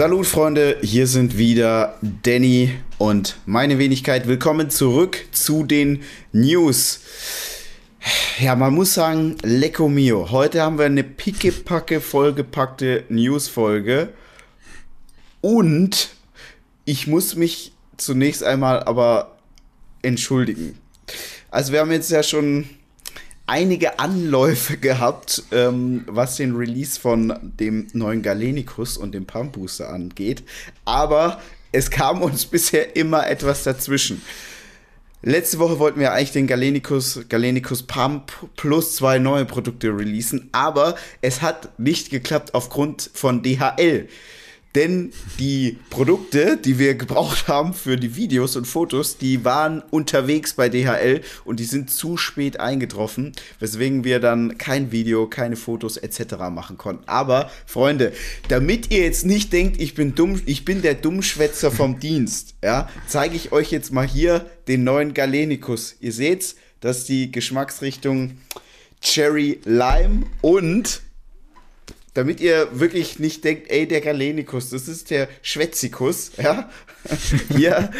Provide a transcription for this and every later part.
Salut Freunde, hier sind wieder Danny und meine Wenigkeit. Willkommen zurück zu den News. Ja, man muss sagen, lecco mio. Heute haben wir eine pickepacke vollgepackte News-Folge. Und ich muss mich zunächst einmal aber entschuldigen. Also wir haben jetzt ja schon einige Anläufe gehabt, ähm, was den Release von dem neuen Galenicus und dem Pump Booster angeht. Aber es kam uns bisher immer etwas dazwischen. Letzte Woche wollten wir eigentlich den Galenicus, Galenicus Pump plus zwei neue Produkte releasen, aber es hat nicht geklappt aufgrund von DHL. Denn die Produkte, die wir gebraucht haben für die Videos und Fotos, die waren unterwegs bei DHL und die sind zu spät eingetroffen, weswegen wir dann kein Video, keine Fotos etc. machen konnten. Aber Freunde, damit ihr jetzt nicht denkt, ich bin dumm, ich bin der Dummschwätzer vom Dienst, ja, zeige ich euch jetzt mal hier den neuen Galenicus. Ihr seht's, das ist die Geschmacksrichtung Cherry Lime und damit ihr wirklich nicht denkt, ey, der Galenikus, das ist der Schwätzikus, ja. Hier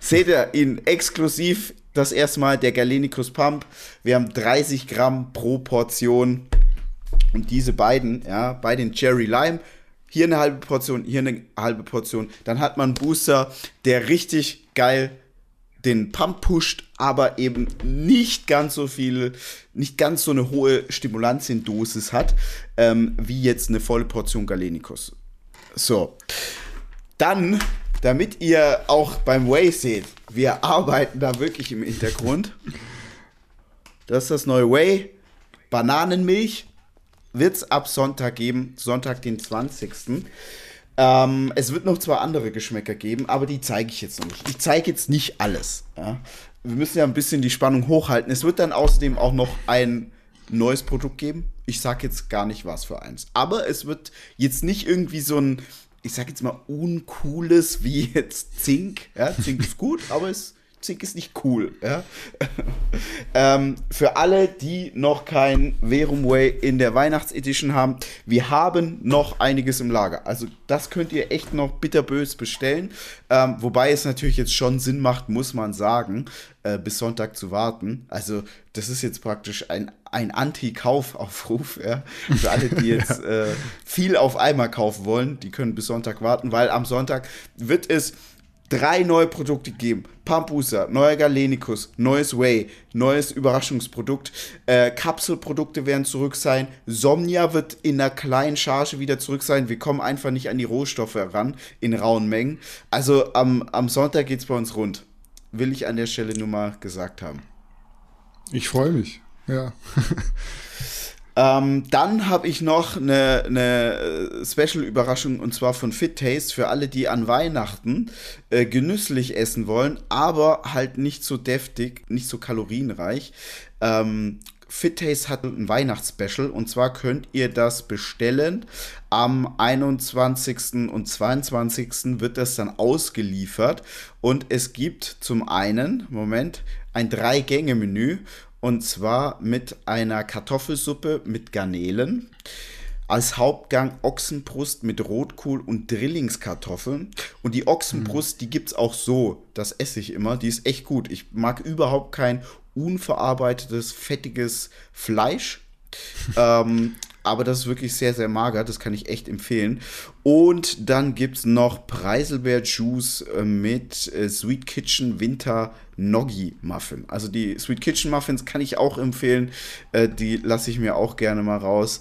seht ihr ihn exklusiv das erste Mal, der Galenikus Pump. Wir haben 30 Gramm pro Portion. Und diese beiden, ja, bei den Cherry Lime, hier eine halbe Portion, hier eine halbe Portion. Dann hat man einen Booster, der richtig geil den Pump pusht, aber eben nicht ganz so viel, nicht ganz so eine hohe Stimulantiendosis hat, ähm, wie jetzt eine volle Portion Galenicus. So. Dann, damit ihr auch beim Way seht, wir arbeiten da wirklich im Hintergrund. Das ist das neue Way. Bananenmilch wird es ab Sonntag geben, Sonntag den 20. Ähm, es wird noch zwei andere Geschmäcker geben, aber die zeige ich jetzt noch nicht. Ich zeige jetzt nicht alles. Ja? Wir müssen ja ein bisschen die Spannung hochhalten. Es wird dann außerdem auch noch ein neues Produkt geben. Ich sage jetzt gar nicht was für eins. Aber es wird jetzt nicht irgendwie so ein, ich sage jetzt mal, uncooles wie jetzt Zink. Ja, Zink ist gut, aber es Zink ist nicht cool. Ja? ähm, für alle, die noch kein Verum Way in der Weihnachtsedition haben, wir haben noch einiges im Lager. Also das könnt ihr echt noch bitterbös bestellen. Ähm, wobei es natürlich jetzt schon Sinn macht, muss man sagen, äh, bis Sonntag zu warten. Also das ist jetzt praktisch ein, ein Anti-Kaufaufruf. Ja? Für alle, die jetzt äh, viel auf einmal kaufen wollen, die können bis Sonntag warten, weil am Sonntag wird es drei neue Produkte geben. Pampusa, neuer Galenicus, neues Way, neues Überraschungsprodukt. Äh, Kapselprodukte werden zurück sein. Somnia wird in einer kleinen Charge wieder zurück sein. Wir kommen einfach nicht an die Rohstoffe ran in rauen Mengen. Also am, am Sonntag geht es bei uns rund. Will ich an der Stelle nur mal gesagt haben. Ich freue mich, ja. Ähm, dann habe ich noch eine, eine äh, Special-Überraschung und zwar von Fit Taste für alle, die an Weihnachten äh, genüsslich essen wollen, aber halt nicht so deftig, nicht so kalorienreich. Ähm, Fit Taste hat ein Weihnachtsspecial und zwar könnt ihr das bestellen. Am 21. und 22. wird das dann ausgeliefert und es gibt zum einen, Moment, ein Drei-Gänge-Menü und zwar mit einer Kartoffelsuppe mit Garnelen. Als Hauptgang Ochsenbrust mit Rotkohl und Drillingskartoffeln. Und die Ochsenbrust, mhm. die gibt es auch so. Das esse ich immer. Die ist echt gut. Ich mag überhaupt kein unverarbeitetes, fettiges Fleisch. ähm, aber das ist wirklich sehr, sehr mager. Das kann ich echt empfehlen. Und dann gibt es noch Preiselbeer-Juice äh, mit äh, Sweet Kitchen Winter Noggi Muffin. Also die Sweet Kitchen Muffins kann ich auch empfehlen. Äh, die lasse ich mir auch gerne mal raus.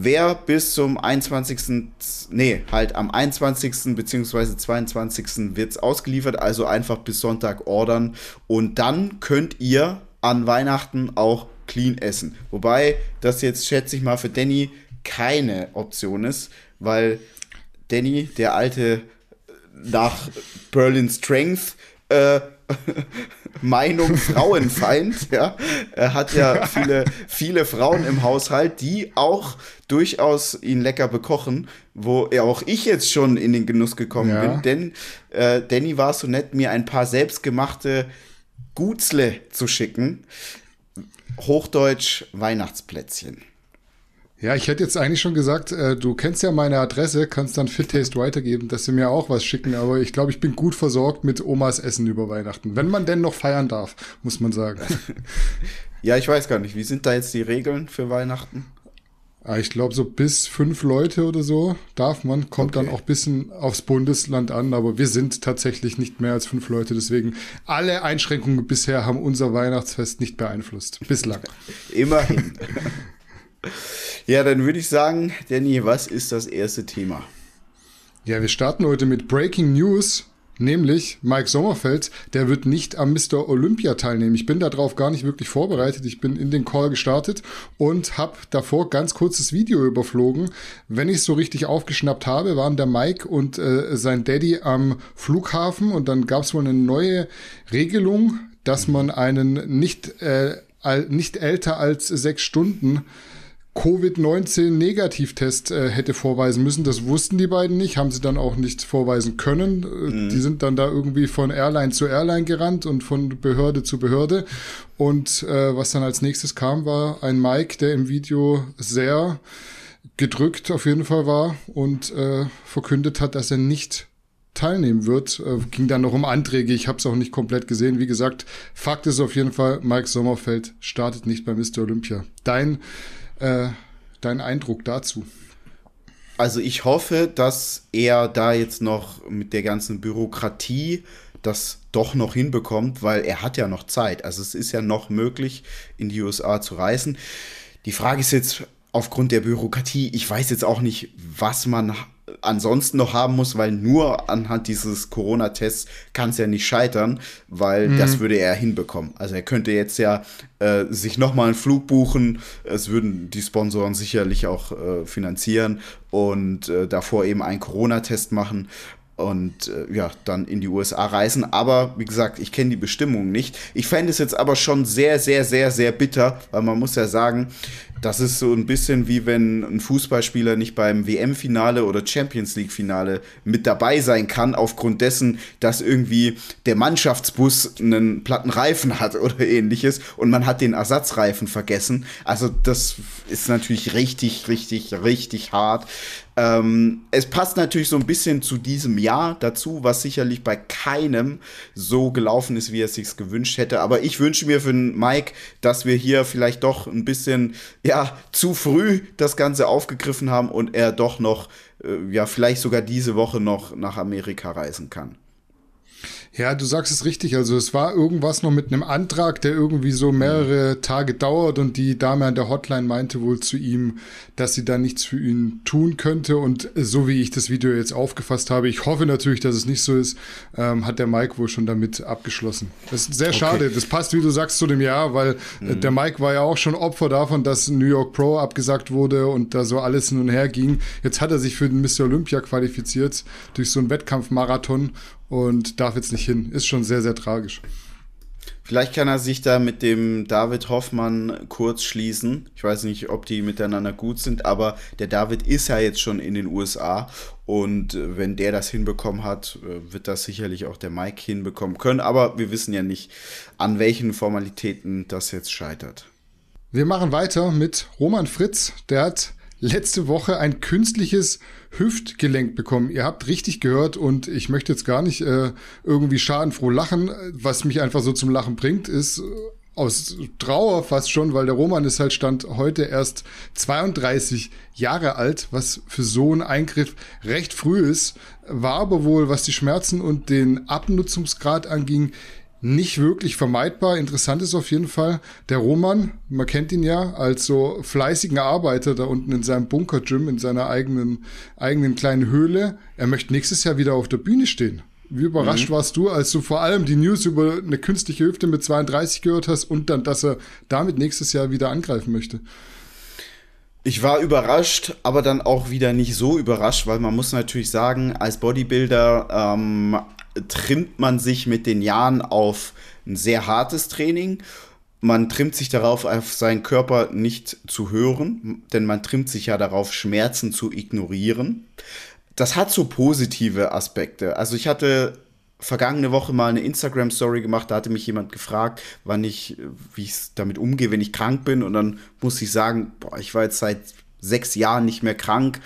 Wer bis zum 21. Nee, halt am 21. bzw. 22. wird es ausgeliefert, also einfach bis Sonntag ordern. Und dann könnt ihr an Weihnachten auch clean essen. Wobei das jetzt, schätze ich mal, für Danny keine Option ist, weil Danny, der alte nach Berlin Strength, äh, Meinung Frauenfeind, ja. Er hat ja viele, viele Frauen im Haushalt, die auch durchaus ihn lecker bekochen, wo ja auch ich jetzt schon in den Genuss gekommen ja. bin, denn äh, Danny war so nett, mir ein paar selbstgemachte Gutzle zu schicken. Hochdeutsch Weihnachtsplätzchen. Ja, ich hätte jetzt eigentlich schon gesagt, äh, du kennst ja meine Adresse, kannst dann Fit Taste weitergeben, dass sie mir auch was schicken, aber ich glaube, ich bin gut versorgt mit Omas Essen über Weihnachten. Wenn man denn noch feiern darf, muss man sagen. ja, ich weiß gar nicht, wie sind da jetzt die Regeln für Weihnachten? Ah, ich glaube, so bis fünf Leute oder so darf man, kommt okay. dann auch bisschen aufs Bundesland an, aber wir sind tatsächlich nicht mehr als fünf Leute, deswegen alle Einschränkungen bisher haben unser Weihnachtsfest nicht beeinflusst. Bislang. Immerhin. Ja, dann würde ich sagen, Danny, was ist das erste Thema? Ja, wir starten heute mit Breaking News, nämlich Mike Sommerfeld, der wird nicht am Mr. Olympia teilnehmen. Ich bin darauf gar nicht wirklich vorbereitet. Ich bin in den Call gestartet und habe davor ganz kurzes Video überflogen. Wenn ich es so richtig aufgeschnappt habe, waren der Mike und äh, sein Daddy am Flughafen und dann gab es wohl eine neue Regelung, dass man einen nicht, äh, nicht älter als sechs Stunden Covid-19-Negativtest äh, hätte vorweisen müssen. Das wussten die beiden nicht, haben sie dann auch nicht vorweisen können. Äh, mhm. Die sind dann da irgendwie von Airline zu Airline gerannt und von Behörde zu Behörde. Und äh, was dann als nächstes kam, war ein Mike, der im Video sehr gedrückt auf jeden Fall war und äh, verkündet hat, dass er nicht teilnehmen wird. Äh, ging dann noch um Anträge. Ich habe es auch nicht komplett gesehen. Wie gesagt, Fakt ist auf jeden Fall, Mike Sommerfeld startet nicht bei Mr. Olympia. Dein äh, dein Eindruck dazu? Also ich hoffe, dass er da jetzt noch mit der ganzen Bürokratie das doch noch hinbekommt, weil er hat ja noch Zeit. Also es ist ja noch möglich, in die USA zu reisen. Die Frage ist jetzt aufgrund der Bürokratie, ich weiß jetzt auch nicht, was man ansonsten noch haben muss, weil nur anhand dieses Corona-Tests kann es ja nicht scheitern, weil mhm. das würde er hinbekommen. Also er könnte jetzt ja äh, sich nochmal einen Flug buchen, es würden die Sponsoren sicherlich auch äh, finanzieren und äh, davor eben einen Corona-Test machen und äh, ja, dann in die USA reisen. Aber wie gesagt, ich kenne die Bestimmungen nicht. Ich fände es jetzt aber schon sehr, sehr, sehr, sehr bitter, weil man muss ja sagen, das ist so ein bisschen wie wenn ein Fußballspieler nicht beim WM-Finale oder Champions League-Finale mit dabei sein kann, aufgrund dessen, dass irgendwie der Mannschaftsbus einen platten Reifen hat oder ähnliches und man hat den Ersatzreifen vergessen. Also das ist natürlich richtig, richtig, richtig hart. Ähm, es passt natürlich so ein bisschen zu diesem Jahr dazu, was sicherlich bei keinem so gelaufen ist, wie er es sich gewünscht hätte. Aber ich wünsche mir für den Mike, dass wir hier vielleicht doch ein bisschen ja zu früh das Ganze aufgegriffen haben und er doch noch äh, ja vielleicht sogar diese Woche noch nach Amerika reisen kann. Ja, du sagst es richtig. Also es war irgendwas noch mit einem Antrag, der irgendwie so mehrere Tage dauert und die Dame an der Hotline meinte wohl zu ihm, dass sie da nichts für ihn tun könnte. Und so wie ich das Video jetzt aufgefasst habe, ich hoffe natürlich, dass es nicht so ist, ähm, hat der Mike wohl schon damit abgeschlossen. Das ist sehr okay. schade. Das passt, wie du sagst, zu dem Jahr, weil äh, mhm. der Mike war ja auch schon Opfer davon, dass New York Pro abgesagt wurde und da so alles hin und her ging. Jetzt hat er sich für den Mr. Olympia qualifiziert durch so einen Wettkampfmarathon und darf jetzt nicht hin. Ist schon sehr, sehr tragisch. Vielleicht kann er sich da mit dem David Hoffmann kurz schließen. Ich weiß nicht, ob die miteinander gut sind, aber der David ist ja jetzt schon in den USA und äh, wenn der das hinbekommen hat, äh, wird das sicherlich auch der Mike hinbekommen können. Aber wir wissen ja nicht, an welchen Formalitäten das jetzt scheitert. Wir machen weiter mit Roman Fritz. Der hat letzte Woche ein künstliches Hüftgelenk bekommen. Ihr habt richtig gehört und ich möchte jetzt gar nicht äh, irgendwie schadenfroh lachen. Was mich einfach so zum Lachen bringt, ist äh, aus Trauer fast schon, weil der Roman ist halt stand heute erst 32 Jahre alt, was für so einen Eingriff recht früh ist, war aber wohl, was die Schmerzen und den Abnutzungsgrad anging, nicht wirklich vermeidbar. Interessant ist auf jeden Fall der Roman, man kennt ihn ja als so fleißigen Arbeiter da unten in seinem Bunker-Gym, in seiner eigenen, eigenen kleinen Höhle. Er möchte nächstes Jahr wieder auf der Bühne stehen. Wie überrascht mhm. warst du, als du vor allem die News über eine künstliche Hüfte mit 32 gehört hast und dann, dass er damit nächstes Jahr wieder angreifen möchte? Ich war überrascht, aber dann auch wieder nicht so überrascht, weil man muss natürlich sagen, als Bodybuilder ähm, trimmt man sich mit den Jahren auf ein sehr hartes Training. Man trimmt sich darauf, auf seinen Körper nicht zu hören, denn man trimmt sich ja darauf, Schmerzen zu ignorieren. Das hat so positive Aspekte. Also ich hatte vergangene Woche mal eine Instagram-Story gemacht, da hatte mich jemand gefragt, wann ich, wie ich damit umgehe, wenn ich krank bin. Und dann muss ich sagen, boah, ich war jetzt seit sechs Jahren nicht mehr krank.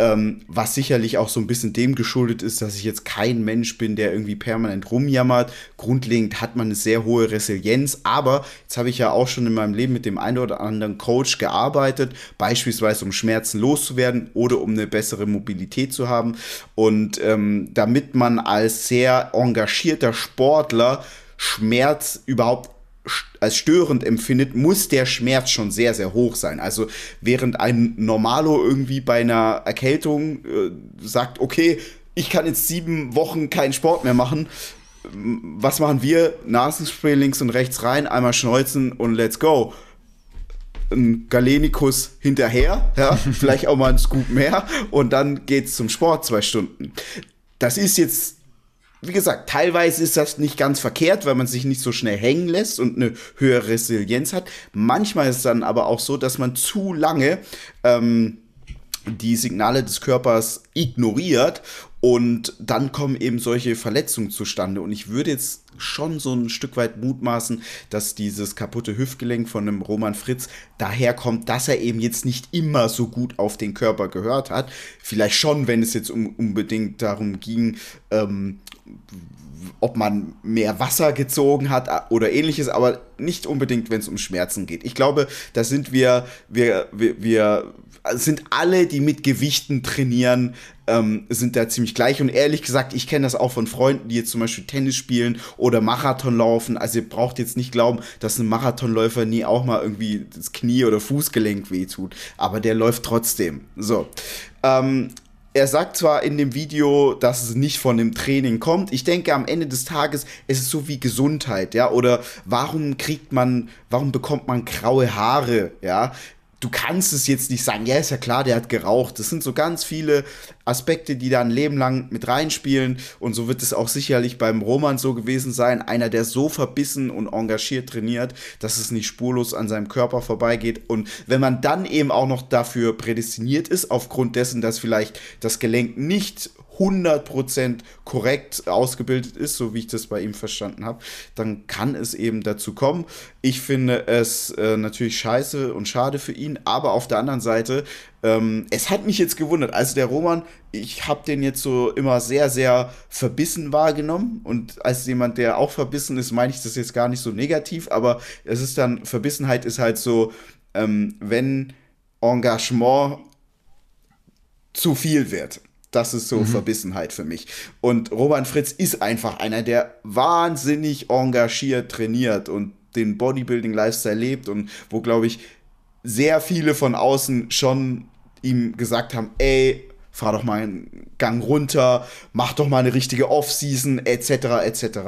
Ähm, was sicherlich auch so ein bisschen dem geschuldet ist, dass ich jetzt kein Mensch bin, der irgendwie permanent rumjammert. Grundlegend hat man eine sehr hohe Resilienz, aber jetzt habe ich ja auch schon in meinem Leben mit dem einen oder anderen Coach gearbeitet, beispielsweise um Schmerzen loszuwerden oder um eine bessere Mobilität zu haben. Und ähm, damit man als sehr engagierter Sportler Schmerz überhaupt als störend empfindet, muss der Schmerz schon sehr, sehr hoch sein. Also während ein Normalo irgendwie bei einer Erkältung äh, sagt, okay, ich kann jetzt sieben Wochen keinen Sport mehr machen, was machen wir? Nasenspray links und rechts rein, einmal schneuzen und let's go. Ein Galenikus hinterher, ja, vielleicht auch mal ein Scoop mehr und dann geht's zum Sport zwei Stunden. Das ist jetzt wie gesagt, teilweise ist das nicht ganz verkehrt, weil man sich nicht so schnell hängen lässt und eine höhere Resilienz hat. Manchmal ist es dann aber auch so, dass man zu lange ähm, die Signale des Körpers ignoriert und dann kommen eben solche Verletzungen zustande. Und ich würde jetzt schon so ein Stück weit mutmaßen, dass dieses kaputte Hüftgelenk von einem Roman Fritz daherkommt, dass er eben jetzt nicht immer so gut auf den Körper gehört hat. Vielleicht schon, wenn es jetzt um, unbedingt darum ging, ähm, ob man mehr Wasser gezogen hat oder ähnliches, aber nicht unbedingt, wenn es um Schmerzen geht. Ich glaube, da sind wir, wir, wir, wir sind alle, die mit Gewichten trainieren, ähm, sind da ziemlich gleich. Und ehrlich gesagt, ich kenne das auch von Freunden, die jetzt zum Beispiel Tennis spielen oder Marathon laufen. Also ihr braucht jetzt nicht glauben, dass ein Marathonläufer nie auch mal irgendwie das Knie oder Fußgelenk wehtut. Aber der läuft trotzdem. So. Ähm, er sagt zwar in dem Video, dass es nicht von dem Training kommt. Ich denke, am Ende des Tages ist es so wie Gesundheit, ja. Oder warum kriegt man, warum bekommt man graue Haare, ja? du kannst es jetzt nicht sagen, ja, ist ja klar, der hat geraucht. Das sind so ganz viele Aspekte, die da ein Leben lang mit reinspielen. Und so wird es auch sicherlich beim Roman so gewesen sein. Einer, der so verbissen und engagiert trainiert, dass es nicht spurlos an seinem Körper vorbeigeht. Und wenn man dann eben auch noch dafür prädestiniert ist, aufgrund dessen, dass vielleicht das Gelenk nicht 100% korrekt ausgebildet ist, so wie ich das bei ihm verstanden habe, dann kann es eben dazu kommen. Ich finde es äh, natürlich scheiße und schade für ihn, aber auf der anderen Seite, ähm, es hat mich jetzt gewundert. Also der Roman, ich habe den jetzt so immer sehr, sehr verbissen wahrgenommen und als jemand, der auch verbissen ist, meine ich das jetzt gar nicht so negativ, aber es ist dann, Verbissenheit ist halt so, ähm, wenn Engagement zu viel wird. Das ist so mhm. Verbissenheit für mich. Und Roman Fritz ist einfach einer, der wahnsinnig engagiert trainiert und den Bodybuilding-Lifestyle lebt und wo, glaube ich, sehr viele von außen schon ihm gesagt haben, ey, fahr doch mal einen Gang runter, mach doch mal eine richtige Off-Season, etc., etc.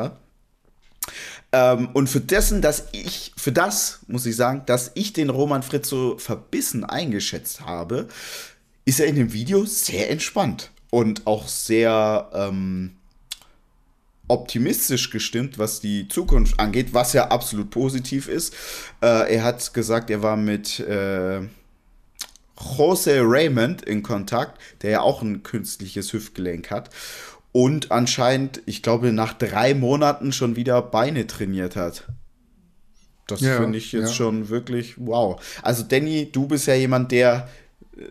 Ähm, und für dessen, dass ich, für das muss ich sagen, dass ich den Roman Fritz so verbissen eingeschätzt habe, ist er in dem Video sehr entspannt und auch sehr ähm, optimistisch gestimmt, was die Zukunft angeht, was ja absolut positiv ist. Äh, er hat gesagt, er war mit äh, Jose Raymond in Kontakt, der ja auch ein künstliches Hüftgelenk hat und anscheinend, ich glaube, nach drei Monaten schon wieder Beine trainiert hat. Das ja, finde ich jetzt ja. schon wirklich wow. Also Danny, du bist ja jemand, der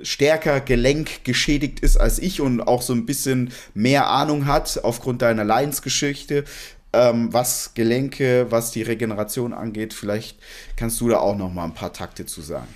stärker gelenkgeschädigt ist als ich und auch so ein bisschen mehr Ahnung hat aufgrund deiner Leidensgeschichte, ähm, was Gelenke, was die Regeneration angeht. Vielleicht kannst du da auch noch mal ein paar Takte zu sagen.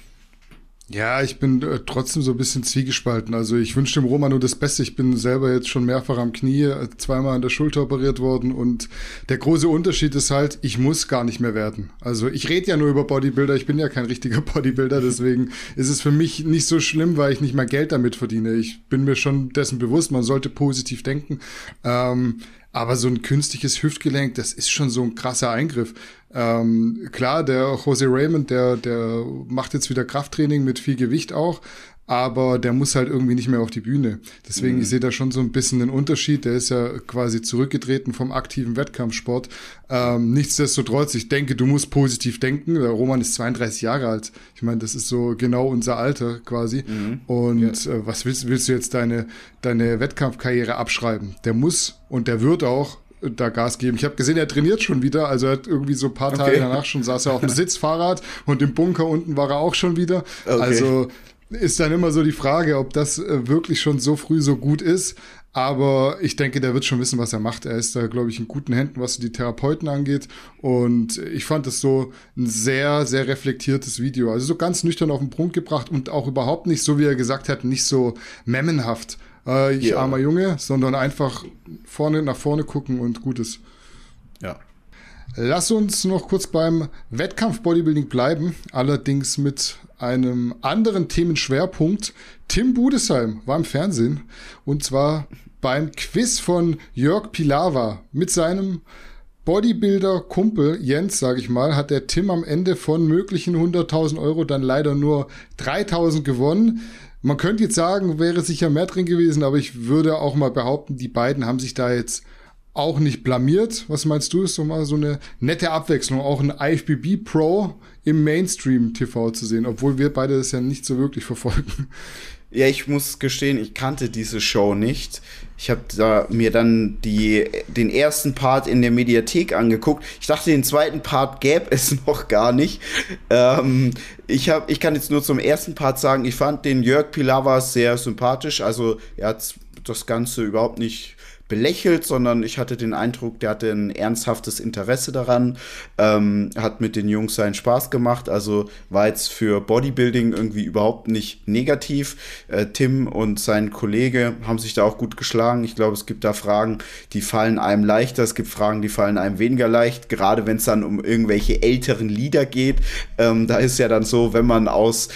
Ja, ich bin äh, trotzdem so ein bisschen zwiegespalten. Also ich wünsche dem Roman nur das Beste. Ich bin selber jetzt schon mehrfach am Knie, äh, zweimal an der Schulter operiert worden und der große Unterschied ist halt, ich muss gar nicht mehr werden. Also ich rede ja nur über Bodybuilder, ich bin ja kein richtiger Bodybuilder, deswegen ist es für mich nicht so schlimm, weil ich nicht mehr Geld damit verdiene. Ich bin mir schon dessen bewusst, man sollte positiv denken. Ähm, aber so ein künstliches Hüftgelenk, das ist schon so ein krasser Eingriff. Ähm, klar, der Jose Raymond, der, der macht jetzt wieder Krafttraining mit viel Gewicht auch, aber der muss halt irgendwie nicht mehr auf die Bühne. Deswegen, mhm. ich sehe da schon so ein bisschen den Unterschied. Der ist ja quasi zurückgetreten vom aktiven Wettkampfsport. Ähm, nichtsdestotrotz, ich denke, du musst positiv denken. Der Roman ist 32 Jahre alt. Ich meine, das ist so genau unser Alter quasi. Mhm. Und ja. äh, was willst, willst du jetzt deine, deine Wettkampfkarriere abschreiben? Der muss und der wird auch da Gas geben. Ich habe gesehen, er trainiert schon wieder. Also er hat irgendwie so ein paar Tage okay. danach schon saß er auf dem Sitzfahrrad und im Bunker unten war er auch schon wieder. Okay. Also ist dann immer so die Frage, ob das äh, wirklich schon so früh so gut ist. Aber ich denke, der wird schon wissen, was er macht. Er ist da, glaube ich, in guten Händen, was die Therapeuten angeht. Und ich fand es so ein sehr, sehr reflektiertes Video. Also so ganz nüchtern auf den Punkt gebracht und auch überhaupt nicht, so wie er gesagt hat, nicht so memmenhaft. Äh, ich ja. armer Junge, sondern einfach vorne nach vorne gucken und Gutes. Ja. Lass uns noch kurz beim Wettkampf Bodybuilding bleiben, allerdings mit einem anderen Themenschwerpunkt. Tim Budesheim war im Fernsehen und zwar beim Quiz von Jörg Pilawa mit seinem Bodybuilder-Kumpel Jens, sage ich mal, hat der Tim am Ende von möglichen 100.000 Euro dann leider nur 3.000 gewonnen. Man könnte jetzt sagen, wäre sicher mehr drin gewesen, aber ich würde auch mal behaupten, die beiden haben sich da jetzt auch nicht blamiert. Was meinst du, ist so mal so eine nette Abwechslung, auch ein IFBB Pro im Mainstream-TV zu sehen, obwohl wir beide das ja nicht so wirklich verfolgen. Ja, ich muss gestehen, ich kannte diese Show nicht. Ich habe da mir dann die, den ersten Part in der Mediathek angeguckt. Ich dachte, den zweiten Part gäbe es noch gar nicht. Ähm, ich, hab, ich kann jetzt nur zum ersten Part sagen, ich fand den Jörg Pilawa sehr sympathisch. Also er hat das Ganze überhaupt nicht belächelt, sondern ich hatte den Eindruck, der hatte ein ernsthaftes Interesse daran, ähm, hat mit den Jungs seinen Spaß gemacht, also war jetzt für Bodybuilding irgendwie überhaupt nicht negativ. Äh, Tim und sein Kollege haben sich da auch gut geschlagen. Ich glaube, es gibt da Fragen, die fallen einem leichter, es gibt Fragen, die fallen einem weniger leicht, gerade wenn es dann um irgendwelche älteren Lieder geht. Ähm, da ist ja dann so, wenn man aus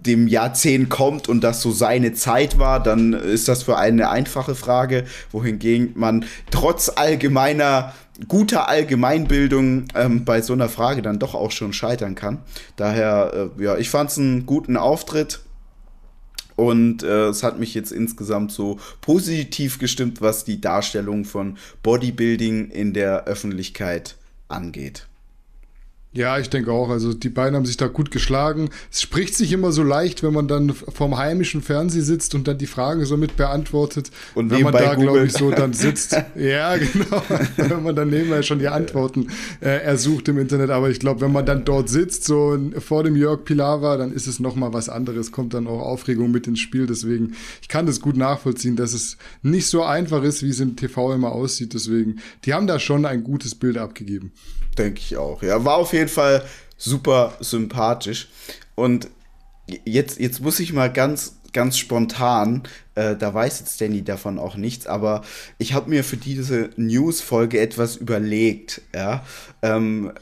dem Jahrzehnt kommt und das so seine Zeit war, dann ist das für einen eine einfache Frage, wohingegen man trotz allgemeiner guter Allgemeinbildung ähm, bei so einer Frage dann doch auch schon scheitern kann. Daher, äh, ja, ich fand es einen guten Auftritt. Und äh, es hat mich jetzt insgesamt so positiv gestimmt, was die Darstellung von Bodybuilding in der Öffentlichkeit angeht. Ja, ich denke auch. Also die beiden haben sich da gut geschlagen. Es spricht sich immer so leicht, wenn man dann vorm heimischen Fernseh sitzt und dann die Fragen so mit beantwortet. Und wenn man da, glaube ich, so dann sitzt. ja, genau. wenn man dann nebenbei schon die Antworten äh, ersucht im Internet. Aber ich glaube, wenn man dann dort sitzt, so vor dem Jörg Pilawa, dann ist es nochmal was anderes. Kommt dann auch Aufregung mit ins Spiel. Deswegen, ich kann das gut nachvollziehen, dass es nicht so einfach ist, wie es im TV immer aussieht. Deswegen, die haben da schon ein gutes Bild abgegeben. Denke ich auch. Ja, war auf jeden Fall super sympathisch. Und jetzt, jetzt muss ich mal ganz, ganz spontan, äh, da weiß jetzt Danny davon auch nichts, aber ich habe mir für diese News-Folge etwas überlegt. Ja? Ähm,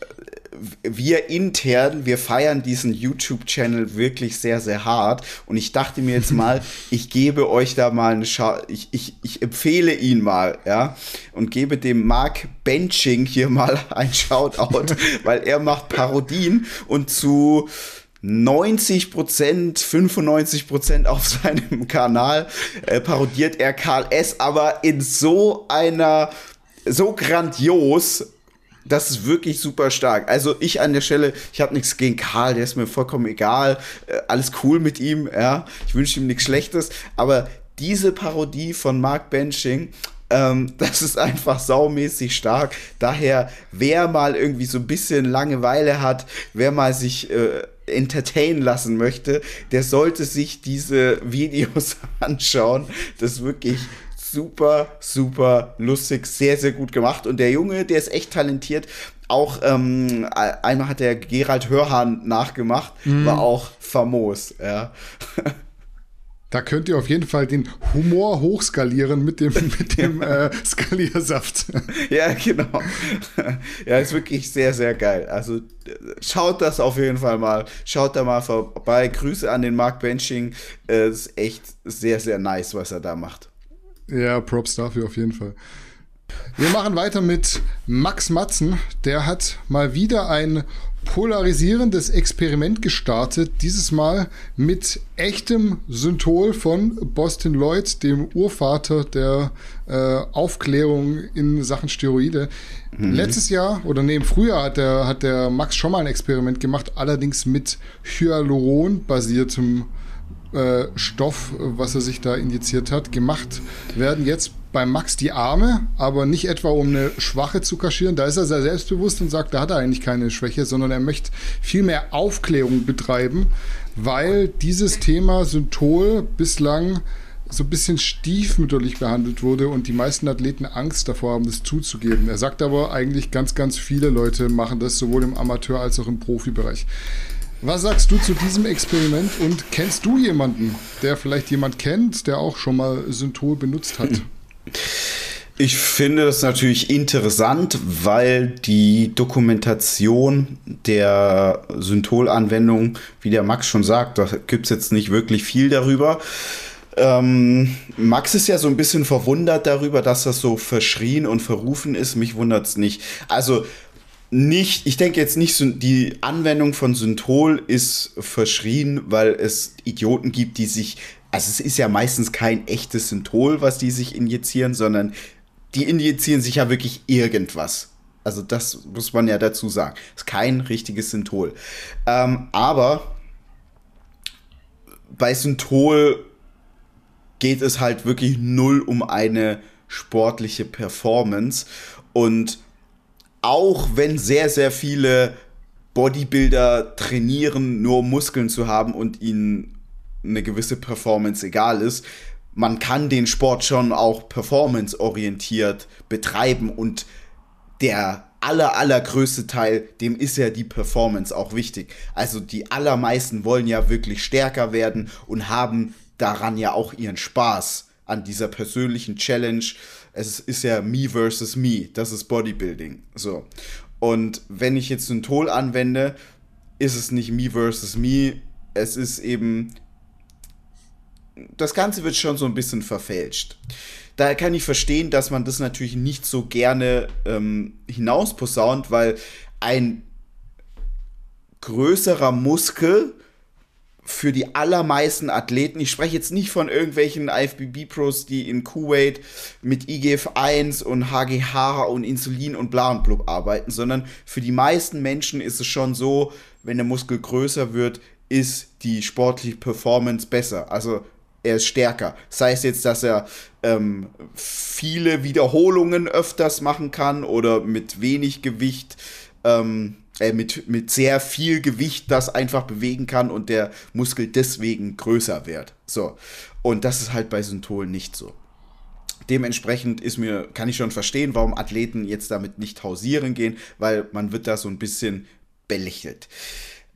wir intern, wir feiern diesen YouTube-Channel wirklich sehr, sehr hart. Und ich dachte mir jetzt mal, ich gebe euch da mal eine Schau, ich, ich, ich empfehle ihn mal, ja, und gebe dem Mark Benching hier mal ein Shoutout, weil er macht Parodien und zu 90 Prozent, 95 Prozent auf seinem Kanal äh, parodiert er Karl S., aber in so einer, so grandios, das ist wirklich super stark. Also ich an der Stelle, ich habe nichts gegen Karl, der ist mir vollkommen egal. Äh, alles cool mit ihm, ja. Ich wünsche ihm nichts Schlechtes. Aber diese Parodie von Mark Benching, ähm, das ist einfach saumäßig stark. Daher, wer mal irgendwie so ein bisschen Langeweile hat, wer mal sich äh, entertainen lassen möchte, der sollte sich diese Videos anschauen. Das ist wirklich super, super lustig, sehr, sehr gut gemacht. Und der Junge, der ist echt talentiert. Auch ähm, einmal hat der Gerald Hörhahn nachgemacht, mhm. war auch famos, ja. Da könnt ihr auf jeden Fall den Humor hochskalieren mit dem, mit dem äh, Skaliersaft. Ja, genau. Ja, ist wirklich sehr, sehr geil. Also schaut das auf jeden Fall mal. Schaut da mal vorbei. Grüße an den Mark Benching. Es ist echt sehr, sehr nice, was er da macht. Ja, Props dafür auf jeden Fall. Wir machen weiter mit Max Matzen. Der hat mal wieder ein polarisierendes Experiment gestartet. Dieses Mal mit echtem Synthol von Boston Lloyd, dem Urvater der äh, Aufklärung in Sachen Steroide. Mhm. Letztes Jahr oder nee, im Frühjahr hat der, hat der Max schon mal ein Experiment gemacht, allerdings mit Hyaluron-basiertem äh, Stoff, was er sich da injiziert hat, gemacht werden jetzt bei Max die Arme, aber nicht etwa um eine Schwache zu kaschieren. Da ist er sehr selbstbewusst und sagt, da hat er eigentlich keine Schwäche, sondern er möchte viel mehr Aufklärung betreiben, weil dieses Thema Synthol bislang so ein bisschen stiefmütterlich behandelt wurde und die meisten Athleten Angst davor haben, das zuzugeben. Er sagt aber eigentlich, ganz, ganz viele Leute machen das sowohl im Amateur- als auch im Profibereich. Was sagst du zu diesem Experiment und kennst du jemanden, der vielleicht jemand kennt, der auch schon mal Synthol benutzt hat? Ich finde das natürlich interessant, weil die Dokumentation der Synthol-Anwendung, wie der Max schon sagt, da gibt es jetzt nicht wirklich viel darüber. Ähm, Max ist ja so ein bisschen verwundert darüber, dass das so verschrien und verrufen ist. Mich wundert es nicht. Also nicht, ich denke jetzt nicht, die Anwendung von Synthol ist verschrien, weil es Idioten gibt, die sich, also es ist ja meistens kein echtes Synthol, was die sich injizieren, sondern die injizieren sich ja wirklich irgendwas. Also das muss man ja dazu sagen. Ist kein richtiges Synthol. Ähm, aber bei Synthol geht es halt wirklich null um eine sportliche Performance. Und auch wenn sehr, sehr viele Bodybuilder trainieren, nur Muskeln zu haben und ihnen eine gewisse Performance egal ist, man kann den Sport schon auch performanceorientiert betreiben und der aller, allergrößte Teil, dem ist ja die Performance auch wichtig. Also die allermeisten wollen ja wirklich stärker werden und haben daran ja auch ihren Spaß an dieser persönlichen Challenge. Es ist ja me versus me, das ist Bodybuilding. So. Und wenn ich jetzt ein Tool anwende, ist es nicht me versus me, es ist eben das Ganze wird schon so ein bisschen verfälscht. Daher kann ich verstehen, dass man das natürlich nicht so gerne ähm, hinausposaunt, weil ein größerer Muskel für die allermeisten Athleten, ich spreche jetzt nicht von irgendwelchen IFBB-Pros, die in Kuwait mit IGF-1 und HGH und Insulin und bla und blub arbeiten, sondern für die meisten Menschen ist es schon so, wenn der Muskel größer wird, ist die sportliche Performance besser. Also er ist stärker. Sei es jetzt, dass er ähm, viele Wiederholungen öfters machen kann oder mit wenig Gewicht ähm, äh, mit, mit sehr viel Gewicht das einfach bewegen kann und der Muskel deswegen größer wird. So. Und das ist halt bei Synthol nicht so. Dementsprechend ist mir, kann ich schon verstehen, warum Athleten jetzt damit nicht hausieren gehen, weil man wird da so ein bisschen belächelt.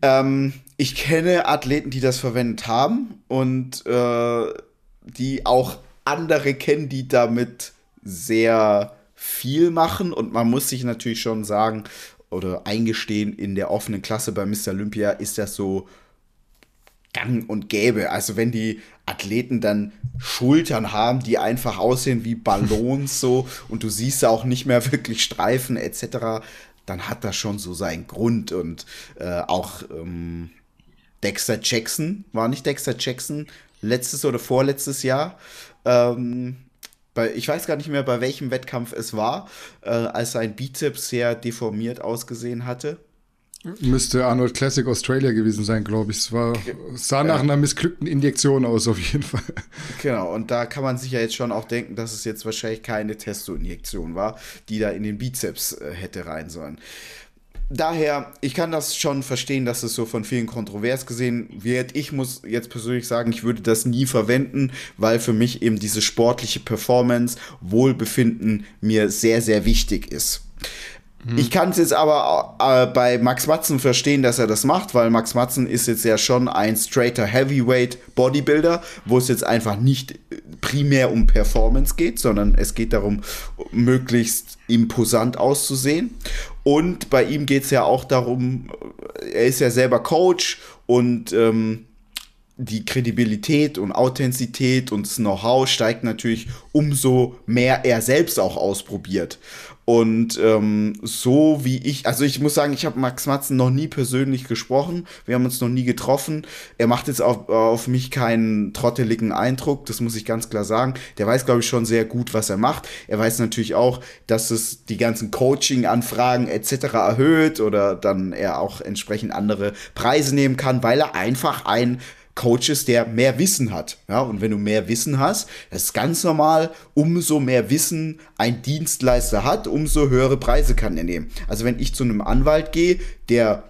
Ähm, ich kenne Athleten, die das verwendet haben und äh, die auch andere kennen, die damit sehr viel machen. Und man muss sich natürlich schon sagen, oder eingestehen, in der offenen Klasse bei Mr. Olympia ist das so gang und gäbe. Also wenn die Athleten dann Schultern haben, die einfach aussehen wie Ballons so und du siehst auch nicht mehr wirklich Streifen etc., dann hat das schon so seinen Grund und äh, auch ähm, Dexter Jackson, war nicht Dexter Jackson letztes oder vorletztes Jahr ähm, bei, ich weiß gar nicht mehr, bei welchem Wettkampf es war, äh, als sein Bizeps sehr deformiert ausgesehen hatte. Müsste Arnold Classic Australia gewesen sein, glaube ich. Es war, sah nach einer missglückten Injektion aus, auf jeden Fall. Genau, und da kann man sich ja jetzt schon auch denken, dass es jetzt wahrscheinlich keine Testo-Injektion war, die da in den Bizeps äh, hätte rein sollen daher, ich kann das schon verstehen, dass es so von vielen kontrovers gesehen wird. Ich muss jetzt persönlich sagen, ich würde das nie verwenden, weil für mich eben diese sportliche Performance, Wohlbefinden mir sehr, sehr wichtig ist. Mhm. Ich kann es jetzt aber äh, bei Max Matzen verstehen, dass er das macht, weil Max Matzen ist jetzt ja schon ein straighter Heavyweight Bodybuilder, wo es jetzt einfach nicht primär um Performance geht, sondern es geht darum, möglichst imposant auszusehen. Und bei ihm geht es ja auch darum, er ist ja selber Coach und ähm, die Kredibilität und Authentizität und das Know-how steigt natürlich, umso mehr er selbst auch ausprobiert. Und ähm, so wie ich, also ich muss sagen, ich habe Max Matzen noch nie persönlich gesprochen. Wir haben uns noch nie getroffen. Er macht jetzt auf, auf mich keinen trotteligen Eindruck, das muss ich ganz klar sagen. Der weiß, glaube ich, schon sehr gut, was er macht. Er weiß natürlich auch, dass es die ganzen Coaching-Anfragen etc. erhöht oder dann er auch entsprechend andere Preise nehmen kann, weil er einfach ein Coaches, der mehr Wissen hat. Ja, und wenn du mehr Wissen hast, das ist ganz normal, umso mehr Wissen ein Dienstleister hat, umso höhere Preise kann er nehmen. Also wenn ich zu einem Anwalt gehe, der